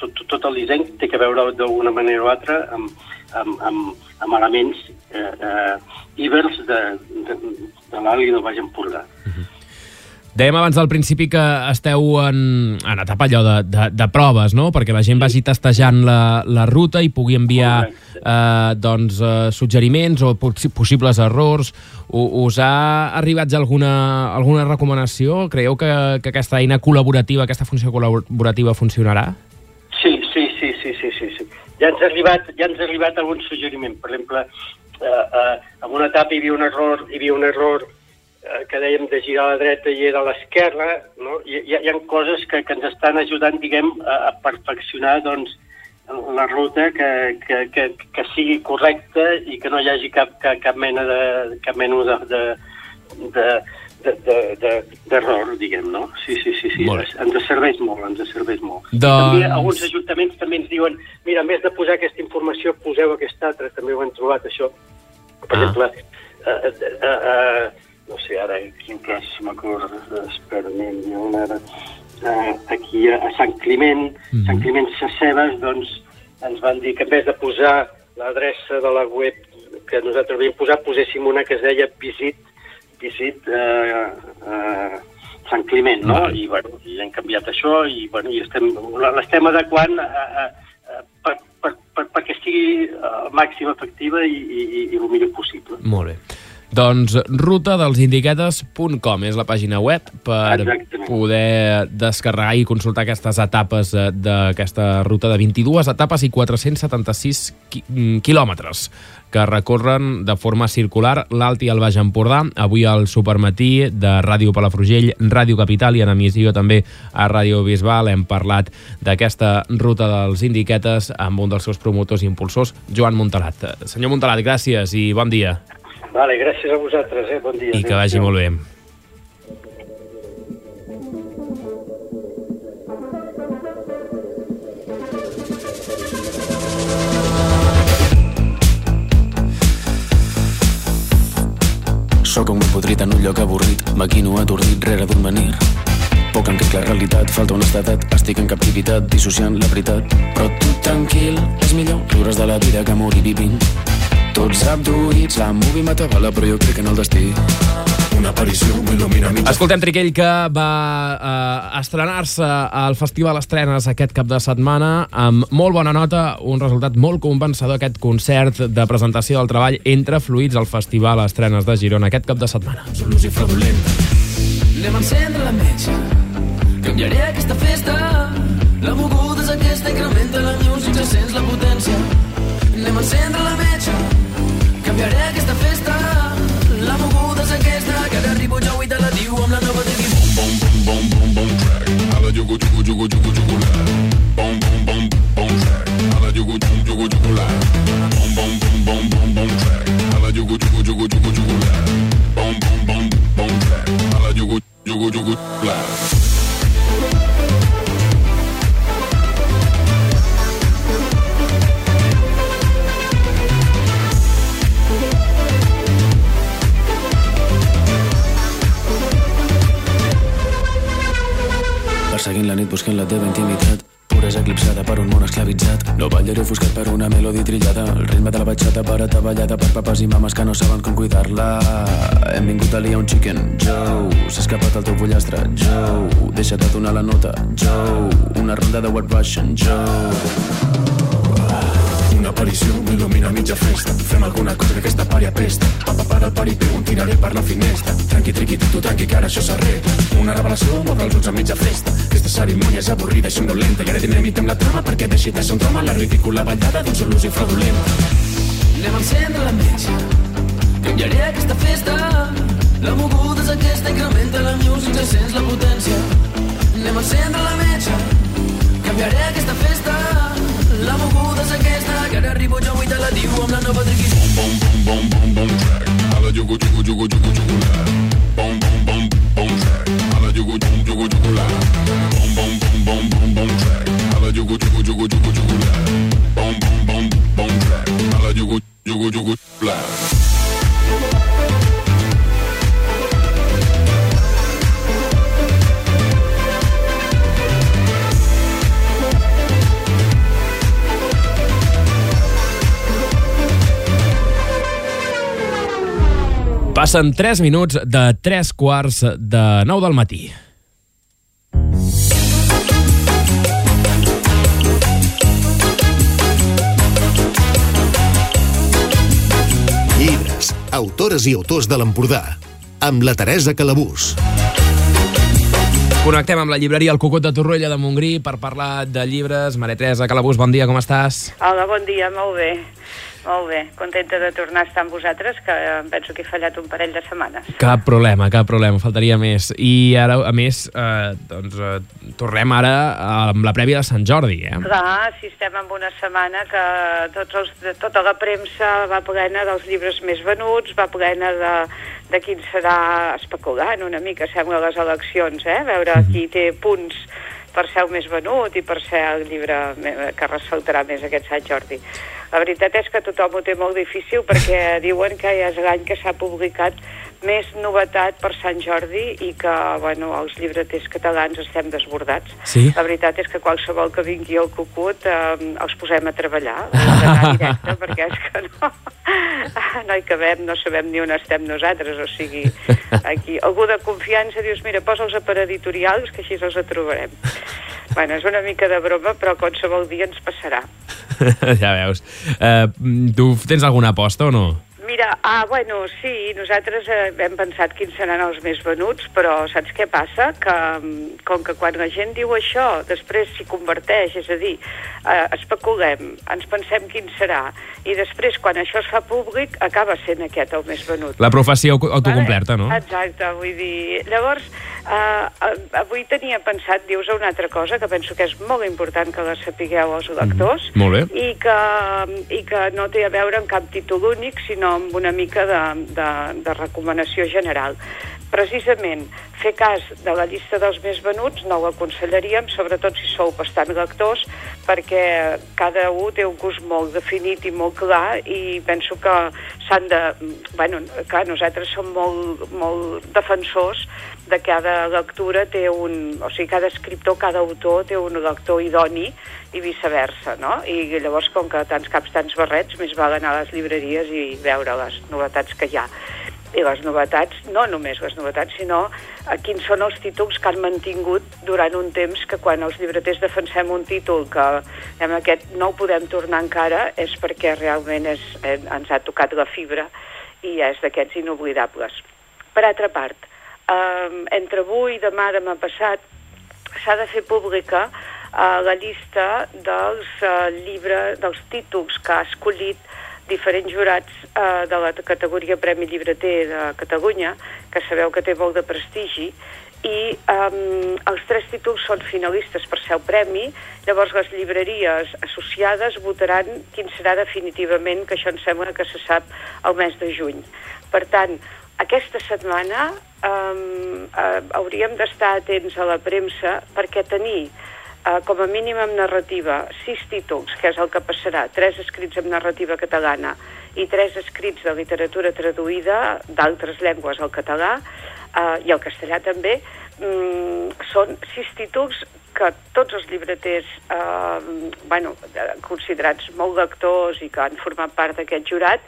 tot, tot, tot el disseny té que veure d'alguna manera o altra amb, amb, amb, amb elements eh, eh, ibers de, de, de l'Alt i del Baix Empordà. Dèiem abans del principi que esteu en, en etapa allò de, de, de proves, no? Perquè la gent vagi testejant la, la ruta i pugui enviar eh, doncs, eh, suggeriments o possi- possibles errors. U, us ha arribat ja alguna, alguna recomanació? Creieu que, que aquesta eina col·laborativa, aquesta funció col·laborativa funcionarà? Sí, sí, sí, sí. Ja ens ha arribat, ja ens ha arribat algun suggeriment. Per exemple, eh, eh, en una etapa hi havia un error, hi havia un error eh, que dèiem de girar a la dreta i era a l'esquerra, no? Hi, hi, hi ha coses que, que ens estan ajudant, diguem, a, a perfeccionar, doncs, la ruta que, que, que, que sigui correcta i que no hi hagi cap, cap, cap mena de cap mena de- de- de- d'error, diguem, no? Sí, sí, sí, sí. Molt ens serveix molt, ens serveix molt. Doncs- També alguns ajuntaments també ens diuen mira, en vez de posar aquesta informació, poseu aquesta altra, també ho hem trobat, això. Per Ah. exemple, eh, eh, eh, eh, no sé, ara, quin cas m'acordo, espera, una ara, eh, aquí a, Sant Climent, Mhm. Sant Climent Sacebes, doncs ens van dir que en vez de posar l'adreça de la web que nosaltres havíem posat, poséssim una que es deia Visit, Visit eh, eh, Sant Climent, no? Vale. I, bueno, i hem canviat això i, bueno, i estem, l'estem adequant a, a, a, per, per, per, perquè sigui el màxim efectiva i, i, i el millor possible. Molt bé. Doncs rutadelsindiquetes.com és la pàgina web per Exactament. poder descarregar i consultar aquestes etapes eh, d'aquesta ruta de 22 etapes i 476 qui mm, quilòmetres que recorren de forma circular l'Alt i el Baix Empordà. Avui al Supermatí de Ràdio Palafrugell, Ràdio Capital i en emissió també a Ràdio Bisbal hem parlat d'aquesta ruta dels indiquetes amb un dels seus promotors i impulsors, Joan Montalat. Senyor Montalat, gràcies i bon dia. Vale, gràcies a vosaltres, eh? Bon dia. I que vagi molt bé. Sóc un podrit en un lloc avorrit, maquino atordit rere d'un menir. Poc en la realitat, falta honestedat, estic en captivitat, dissociant la veritat. Però tu tranquil, és millor riure's de la vida que morir vivint. Tots abduïts, la movie m'atabala, però jo crec en el destí. Una aparició m'il·lumina mitja... Escoltem Triquell, que va eh, estrenar-se al Festival Estrenes aquest cap de setmana amb molt bona nota, un resultat molt convencedor aquest concert de presentació del treball entre fluids al Festival Estrenes de Girona aquest cap de setmana. Absolut i fraudulent. Anem a encendre la metge. Canviaré aquesta festa. La moguda és aquesta, incrementa la música, sents la potència. Anem a encendre la metge. Canviaré aquesta festa. La moguda és aquesta, que ara arribo jo i te la diu amb la nova de Bom, bom, bom, bom, bom, bom, track. Ala, jugo, jugo, jugo, jugo, jugo, la. Bom, bom, bom, bom, track. Ala, jugo, jugo, jugo, jugo, la. Bom, bom, bom, bom, bom, bom, track. Ala, jugo, jugo, jugo, jugo, jugo, la. Bom, bom, bom, bom, track. Ala, jugo, jugo, jugo, la. Perseguint la nit buscant la teva intimitat. Puresa eclipsada per un món esclavitzat. No ballaré ofuscat per una melodi trillada. El ritme de la batxata per ataballada per papes i mames que no saben com cuidar-la. Hem vingut a liar un chicken, Joe S'ha escapat el teu pollastre, Joe Deixa't de donar la nota, Joe Una ronda de White Russian, Joe aparició m'il·lumina mitja festa. Fem alguna cosa que aquesta pària pesta. Papa para el paripé, un tiraré per la finestra. Tranqui, triqui, tu, tranqui, que ara això s'arregla. Una revelació, m'obre els ulls a mitja festa. Aquesta cerimònia és avorrida i somnolenta. I ara dinamitem la trama perquè deixi de ser un drama? La ridícula ballada d'un sol ús i fraudulenta Anem a encendre la metge. Canviaré aquesta festa. La moguda és aquesta, incrementa la música, sents la potència. Anem a encendre la metge. Canviaré aquesta festa La moguda és aquesta Que ara arribo jo i te la diu amb la nova triqui Bom, bom, bom, bom, bom, track Ala, jugo, jugo, jugo, jugo, jugo, la Bom, bom, bom, bom, track Ala, jugo, jugo, jugo, jugo, la Bom, bom, bom, bom, bom, bom, track Ala, jugo, jugo, jugo, jugo, jugo, la Bom, bom, bom, bom, track Ala, jugo, jugo, jugo, la Passen 3 minuts de 3 quarts de 9 del matí. Llibres, autores i autors de l'Empordà, amb la Teresa Calabús. Connectem amb la llibreria El Cucut de Torroella de Montgrí per parlar de llibres. Maria Teresa Calabús, bon dia, com estàs? Hola, bon dia, molt bé. Molt bé, contenta de tornar a estar amb vosaltres, que penso que he fallat un parell de setmanes. Cap problema, cap problema, faltaria més. I ara, a més, eh, doncs, eh, tornem ara amb la prèvia de Sant Jordi, eh? Clar, si estem en una setmana que tots els, de, tota la premsa va plena dels llibres més venuts, va plena de, de quin serà especulant una mica, sembla, les eleccions, eh? Veure qui té punts per ser el més venut i per ser el llibre que ressaltarà més aquest Sant Jordi. La veritat és que tothom ho té molt difícil perquè <laughs> diuen que és l'any que s'ha publicat més novetat per Sant Jordi i que, bueno, els llibreters catalans estem desbordats. Sí? La veritat és que qualsevol que vingui al Cucut eh, els posem a treballar, a directe, <laughs> perquè és que no, <laughs> no hi cabem, no sabem ni on estem nosaltres, o sigui, aquí algú de confiança dius, mira, posa'ls a per editorials, que així els trobarem. Bueno, és una mica de broma, però qualsevol dia ens passarà. <laughs> ja veus. Eh, tu tens alguna aposta o no? Mira, ah, bueno, sí, nosaltres eh, hem pensat quins seran els més venuts, però saps què passa? Que mm, com que quan la gent diu això, després s'hi converteix, és a dir, eh, especulem, ens pensem quin serà, i després quan això es fa públic acaba sent aquest el més venut. La profecia auto- autocomplerta, no? Exacte, vull dir... Llavors, eh, eh, avui tenia pensat dir-vos una altra cosa que penso que és molt important que la sapigueu els lectors, Molt bé. i que, i que no té a veure amb cap títol únic, sinó amb una mica de, de, de recomanació general. Precisament, fer cas de la llista dels més venuts no ho aconsellaríem, sobretot si sou bastant lectors, perquè cada un té un gust molt definit i molt clar i penso que s'han de... Bueno, clar, nosaltres som molt, molt defensors de cada lectura té un... O sigui, cada escriptor, cada autor té un lector idoni i viceversa, no? I llavors, com que tants caps, tants barrets, més val anar a les llibreries i veure les novetats que hi ha. I les novetats, no només les novetats, sinó a quins són els títols que han mantingut durant un temps que quan els llibreters defensem un títol que amb aquest no ho podem tornar encara és perquè realment és, eh, ens ha tocat la fibra i és d'aquests inoblidables. Per altra part, eh, entre avui, demà, demà passat, s'ha de fer pública eh, la llista dels eh, llibres, dels títols que ha escollit diferents jurats eh, de la categoria Premi Llibreter de Catalunya, que sabeu que té molt de prestigi, i um, els tres títols són finalistes per ser el premi, llavors les llibreries associades votaran quin serà definitivament, que això em sembla que se sap el mes de juny. Per tant, aquesta setmana um, uh, hauríem d'estar atents a la premsa perquè tenir uh, com a mínim en narrativa sis títols, que és el que passarà, tres escrits en narrativa catalana i tres escrits de literatura traduïda d'altres llengües al català uh, i al castellà també, mm, són sis títols que tots els llibreters eh, bueno, eh, considerats molt lectors i que han format part d'aquest jurat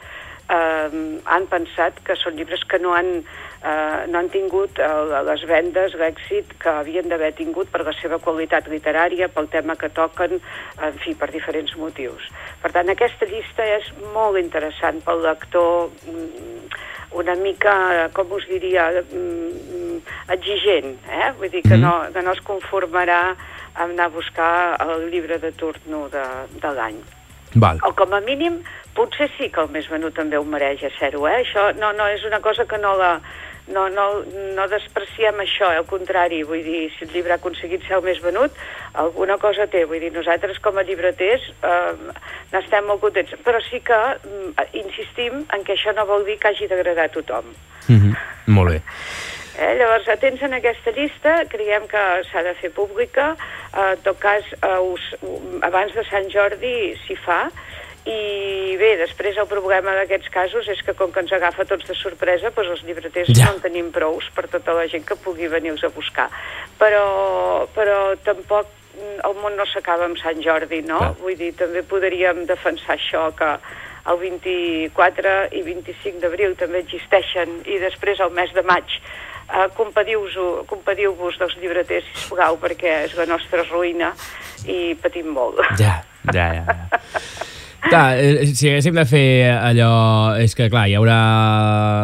eh, han pensat que són llibres que no han, eh, no han tingut eh, les vendes, l'èxit que havien d'haver tingut per la seva qualitat literària, pel tema que toquen, en fi, per diferents motius. Per tant, aquesta llista és molt interessant pel lector mm, una mica, com us diria, mm, exigent, eh? Vull dir que, Mhm. no, que no es conformarà a anar a buscar el llibre de turno de, de l'any. Val. O com a mínim, potser sí que el més venut també ho mereix a ser-ho, eh? Això no, no és una cosa que no la... No, no, no despreciem això, eh? al contrari, vull dir, si el llibre ha aconseguit ser el més venut, alguna cosa té, vull dir, nosaltres com a llibreters eh, n'estem molt contents, però sí que mm, insistim en que això no vol dir que hagi d'agradar a tothom. Mm -hmm. Molt bé. Eh? Llavors, atents en aquesta llista, creiem que s'ha de fer pública, eh, en tot cas, eh, us, abans de Sant Jordi s'hi fa, i bé, després el problema d'aquests casos és que com que ens agafa tots de sorpresa, doncs els llibreters Ja. no en tenim prous per tota la gent que pugui venir-los a buscar. Però, però tampoc mm, el món no s'acaba amb Sant Jordi, no? Clar. Vull dir, també podríem defensar això, que el 24 i 25 d'abril també existeixen i després el mes de maig eh, compediu-vos compediu dels llibreters, sisplau, perquè és la nostra ruïna i patim molt. Ja, ja, ja. Clar, eh, si haguéssim de fer allò... És que, clar, hi haurà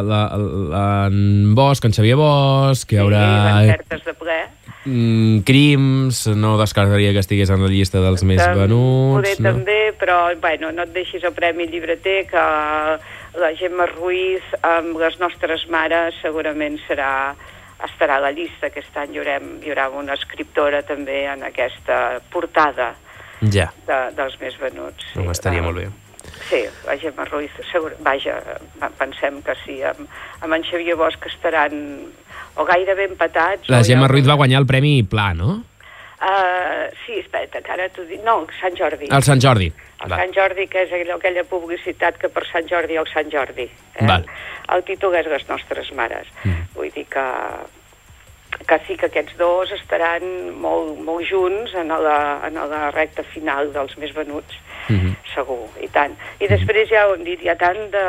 la, la, en Bosch, en Xavier Bosch, hi haurà... Sí, de ple. mm, crims, no descartaria que estigués en la llista dels més venuts. Poder no? també, però bueno, no et deixis el Premi Llibreter, que la Gemma Ruiz amb les nostres mares segurament serà estarà a la llista. Aquest any hi, haurem, hi haurà una escriptora també en aquesta portada Ja, de, dels més venuts. no, estaria molt bé. Sí, la Gemma Ruiz, segur, vaja, pensem que sí, amb, amb en Xavier Bosch estaran o gairebé empatats. La Gemma algun- Ruiz va guanyar el Premi Pla, no? Uh, sí, espera, que ara t'ho dic. No, Sant Jordi. El Sant Jordi. El Va. Sant Jordi, que és allò, aquella publicitat que per Sant Jordi el Sant Jordi. Eh? Val. El títol és Les nostres mares. Mm. Vull dir que, que sí que aquests dos estaran molt, molt junts en la, en la recta final dels més venuts, Mhm. segur, i tant. I després ja ho hem dit, hi ha tant de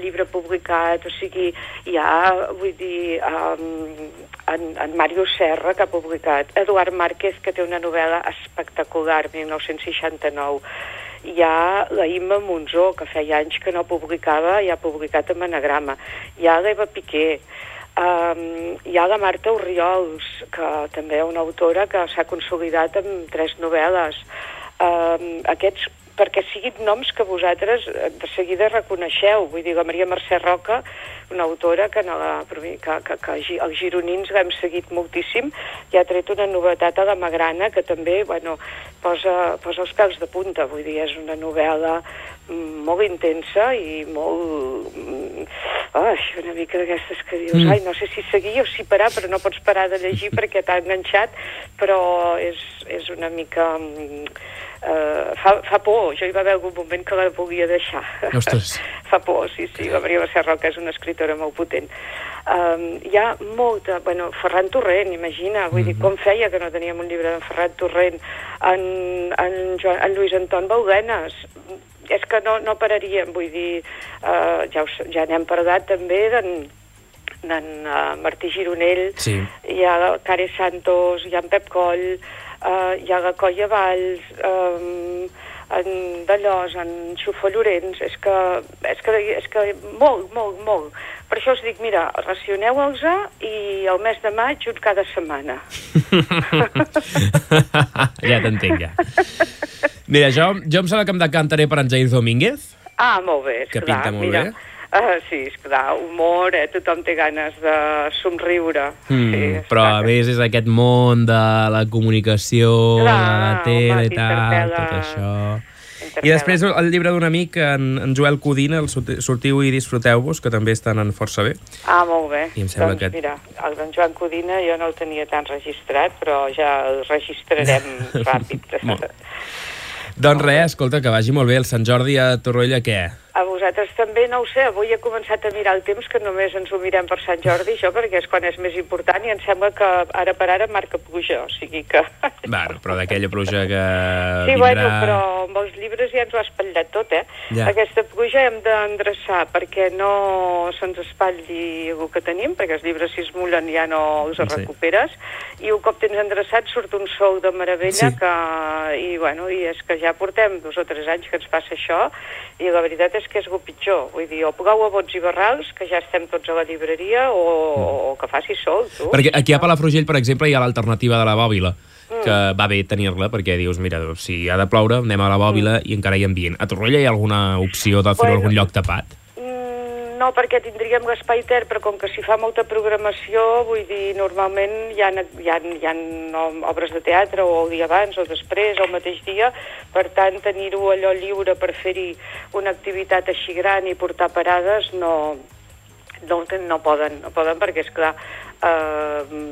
llibre publicat, o sigui, hi ha, vull dir, um, en, en Mario Serra, que ha publicat, Eduard Márquez, que té una novel·la espectacular, 1969, hi ha la Imma Monzó, que feia anys que no publicava i ha publicat en anagrama. Hi ha l'Eva Piqué, um, hi ha la Marta Oriols, que també és una autora que s'ha consolidat amb tres novel·les. Um, aquests perquè siguin noms que vosaltres eh, de seguida reconeixeu. Vull dir, la Maria Mercè Roca, una autora que, no que, que, que els gironins l'hem seguit moltíssim, i ha tret una novetat a la Magrana que també bueno, posa, posa els pèls de punta. Vull dir, és una novel·la molt intensa i molt... mm, Ai, una mica d'aquestes que dius, Mm. ai, no sé si seguir o si parar, però no pots parar de llegir <laughs> perquè t'ha enganxat, però és, és una mica... mm, eh, fa, fa por, jo hi va haver algun moment que la volia deixar. Ostres. <laughs> fa por, sí, sí, la Maria Mercè Roca és una escritora molt potent. Um, hi ha molta... Bueno, Ferran Torrent, imagina, vull dir, com feia que no teníem un llibre d'en Ferran Torrent, en, en, Joan, en Lluís Anton Bauguenes, és que no, no pararíem, vull dir, uh, ja, us, ja n'hem parlat també d'en d'en uh, Martí Gironell, Sí. hi ha Care Santos, hi ha en Pep Coll, uh, hi ha la Colla Valls, um, en Dallós, en Xufo Llorenç, és que, és que, és que molt, molt, molt. Per això us dic, mira, racioneu-los i el mes de maig un cada setmana. <laughs> ja t'entenc, ja. <laughs> Mira, jo, jo em sembla que em decantaré per en Jair Domínguez. Ah, molt bé, Que esclar, pinta molt mira. bé. Uh, sí, esclar, humor, eh? tothom té ganes de somriure. Mm, sí, però a més és aquest món de la comunicació, Clar, de la tele i tal, tot això... I després el llibre d'un amic, en, en Joel Codina, el Sorti- Sortiu i disfruteu-vos, que també estan en força bé. Ah, molt bé. I em sembla doncs, que- mira, el d'en Joan Codina jo no el tenia tan registrat, però ja el registrarem <laughs> ràpid. Molt. Doncs res, escolta, que vagi molt bé. El Sant Jordi a Torroella, què? A vosaltres també, no ho sé, avui he començat a mirar el temps, que només ens ho mirem per Sant Jordi, això perquè és quan és més important, i em sembla que ara per ara marca pluja, o sigui que... Bueno, però d'aquella pluja que Sí, vindrà... bueno, però amb els llibres ja ens ho ha espatllat tot, eh? Ja. Aquesta pluja hem d'endreçar perquè no se'ns espatlli el que tenim, perquè els llibres si es mullen ja no els Sí. recuperes, i un cop tens endreçat surt un sol de meravella Sí. que... I, bueno, i és que ja portem dos o tres anys que ens passa això, i la veritat és que és el pitjor. Vull dir, o plou a bots i barrals, que ja estem tots a la llibreria, o, o que faci sol, tu. Perquè aquí a Palafrugell, per exemple, hi ha l'alternativa de la bòbila, Mm. que va bé tenir-la, perquè dius, mira, si ha de ploure, anem a la bòbila i encara hi ambient. A Torroella hi ha alguna opció de fer-ho Bueno. algun lloc tapat? No, perquè tindríem l'espai ter, però com que s'hi fa molta programació, vull dir, normalment hi ha, hi ha, hi ha obres de teatre o el dia abans o després o el mateix dia, per tant, tenir-ho allò lliure per fer-hi una activitat així gran i portar parades no, no, no poden, no poden perquè, és clar, eh,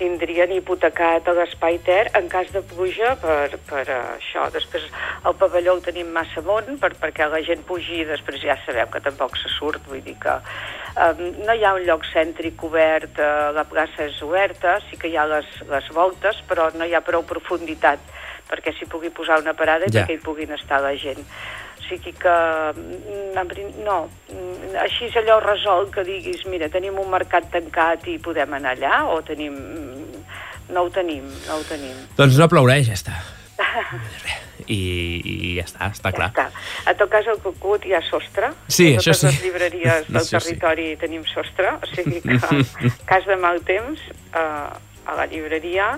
tindrien hipotecat a l'espai ter en cas de pluja per, per això. Després el pavelló el tenim massa amunt per, perquè la gent pugi i després ja sabeu que tampoc se surt, vull dir que um, no hi ha un lloc cèntric obert, uh, la plaça és oberta, sí que hi ha les, les voltes, però no hi ha prou profunditat perquè s'hi pugui posar una parada i Ja. perquè hi puguin estar la gent. Sigui que, mm, no, mm, així és allò resolt que diguis, mira, tenim un mercat tancat i podem anar allà, o tenim... mm, No ho tenim, no ho tenim. Doncs no plourà i ja està. <laughs> I, i ja està, està clar. Està. A tot cas, al Cucut hi ha sostre. Sí, a això totes sí. les llibreries del Això sí. territori tenim sostre, o sigui que <laughs> cas de mal temps eh, a la llibreria,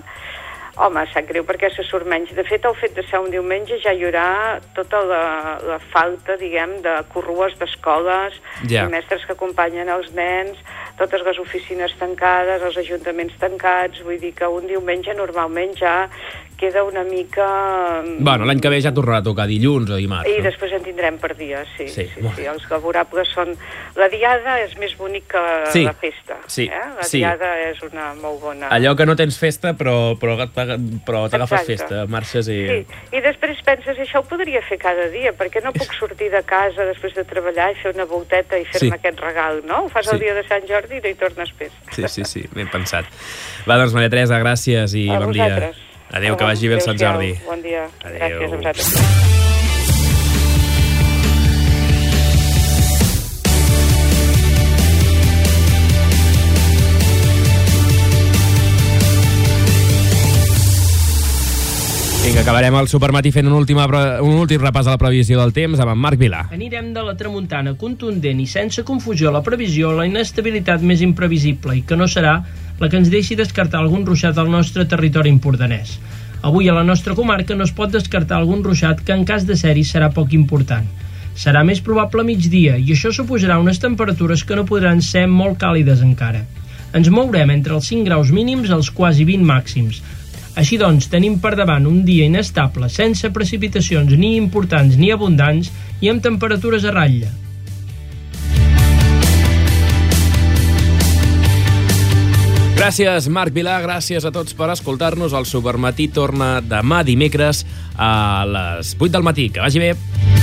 Home, sap greu perquè se surt menys. De fet, el fet de ser un diumenge ja hi haurà tota la, la falta, diguem, de corrues d'escoles, i mestres que acompanyen els nens, totes les oficines tancades, els ajuntaments tancats, vull dir que un diumenge normalment ja queda una mica... mm, Bueno, l'any que ve ja tornarà a tocar dilluns o dimarts. I no? després en tindrem per dies, sí. Sí, sí, sí, els laborables són... La diada és més bonic que Sí, la festa. sí, eh? La sí. diada és una molt bona... Allò que no tens festa, però, però, però t'agafes festa, marxes i... Sí, i després penses, això ho podria fer cada dia, perquè no puc sortir de casa després de treballar i fer una volteta i fer-me Sí. aquest regal, no? Ho fas Sí. el dia de Sant Jordi i no hi tornes més. Sí, sí, sí, ben pensat. Va, doncs, Maria Teresa, gràcies i A bon vosaltres. dia. Adéu, que vagi bé el Sant. Jordi. Bon dia. Adéu. Gràcies a vosaltres. Vinga, acabarem el supermatí fent un últim, un últim repàs a la previsió del temps amb en Marc Vilà. Anirem de la tramuntana contundent i sense confusió a la previsió la inestabilitat més imprevisible i que no serà la que ens deixi descartar algun ruixat al nostre territori empordanès. Avui a la nostra comarca no es pot descartar algun ruixat que en cas de sèrie serà poc important. Serà més probable a migdia i això suposarà unes temperatures que no podran ser molt càlides encara. Ens mourem entre els 5 graus mínims als quasi 20 màxims. Així doncs, tenim per davant un dia inestable, sense precipitacions ni importants ni abundants i amb temperatures a ratlla. Gràcies, Marc Vilà, gràcies a tots per escoltar-nos. El Supermatí torna demà dimecres a les 8 del matí. Que vagi bé.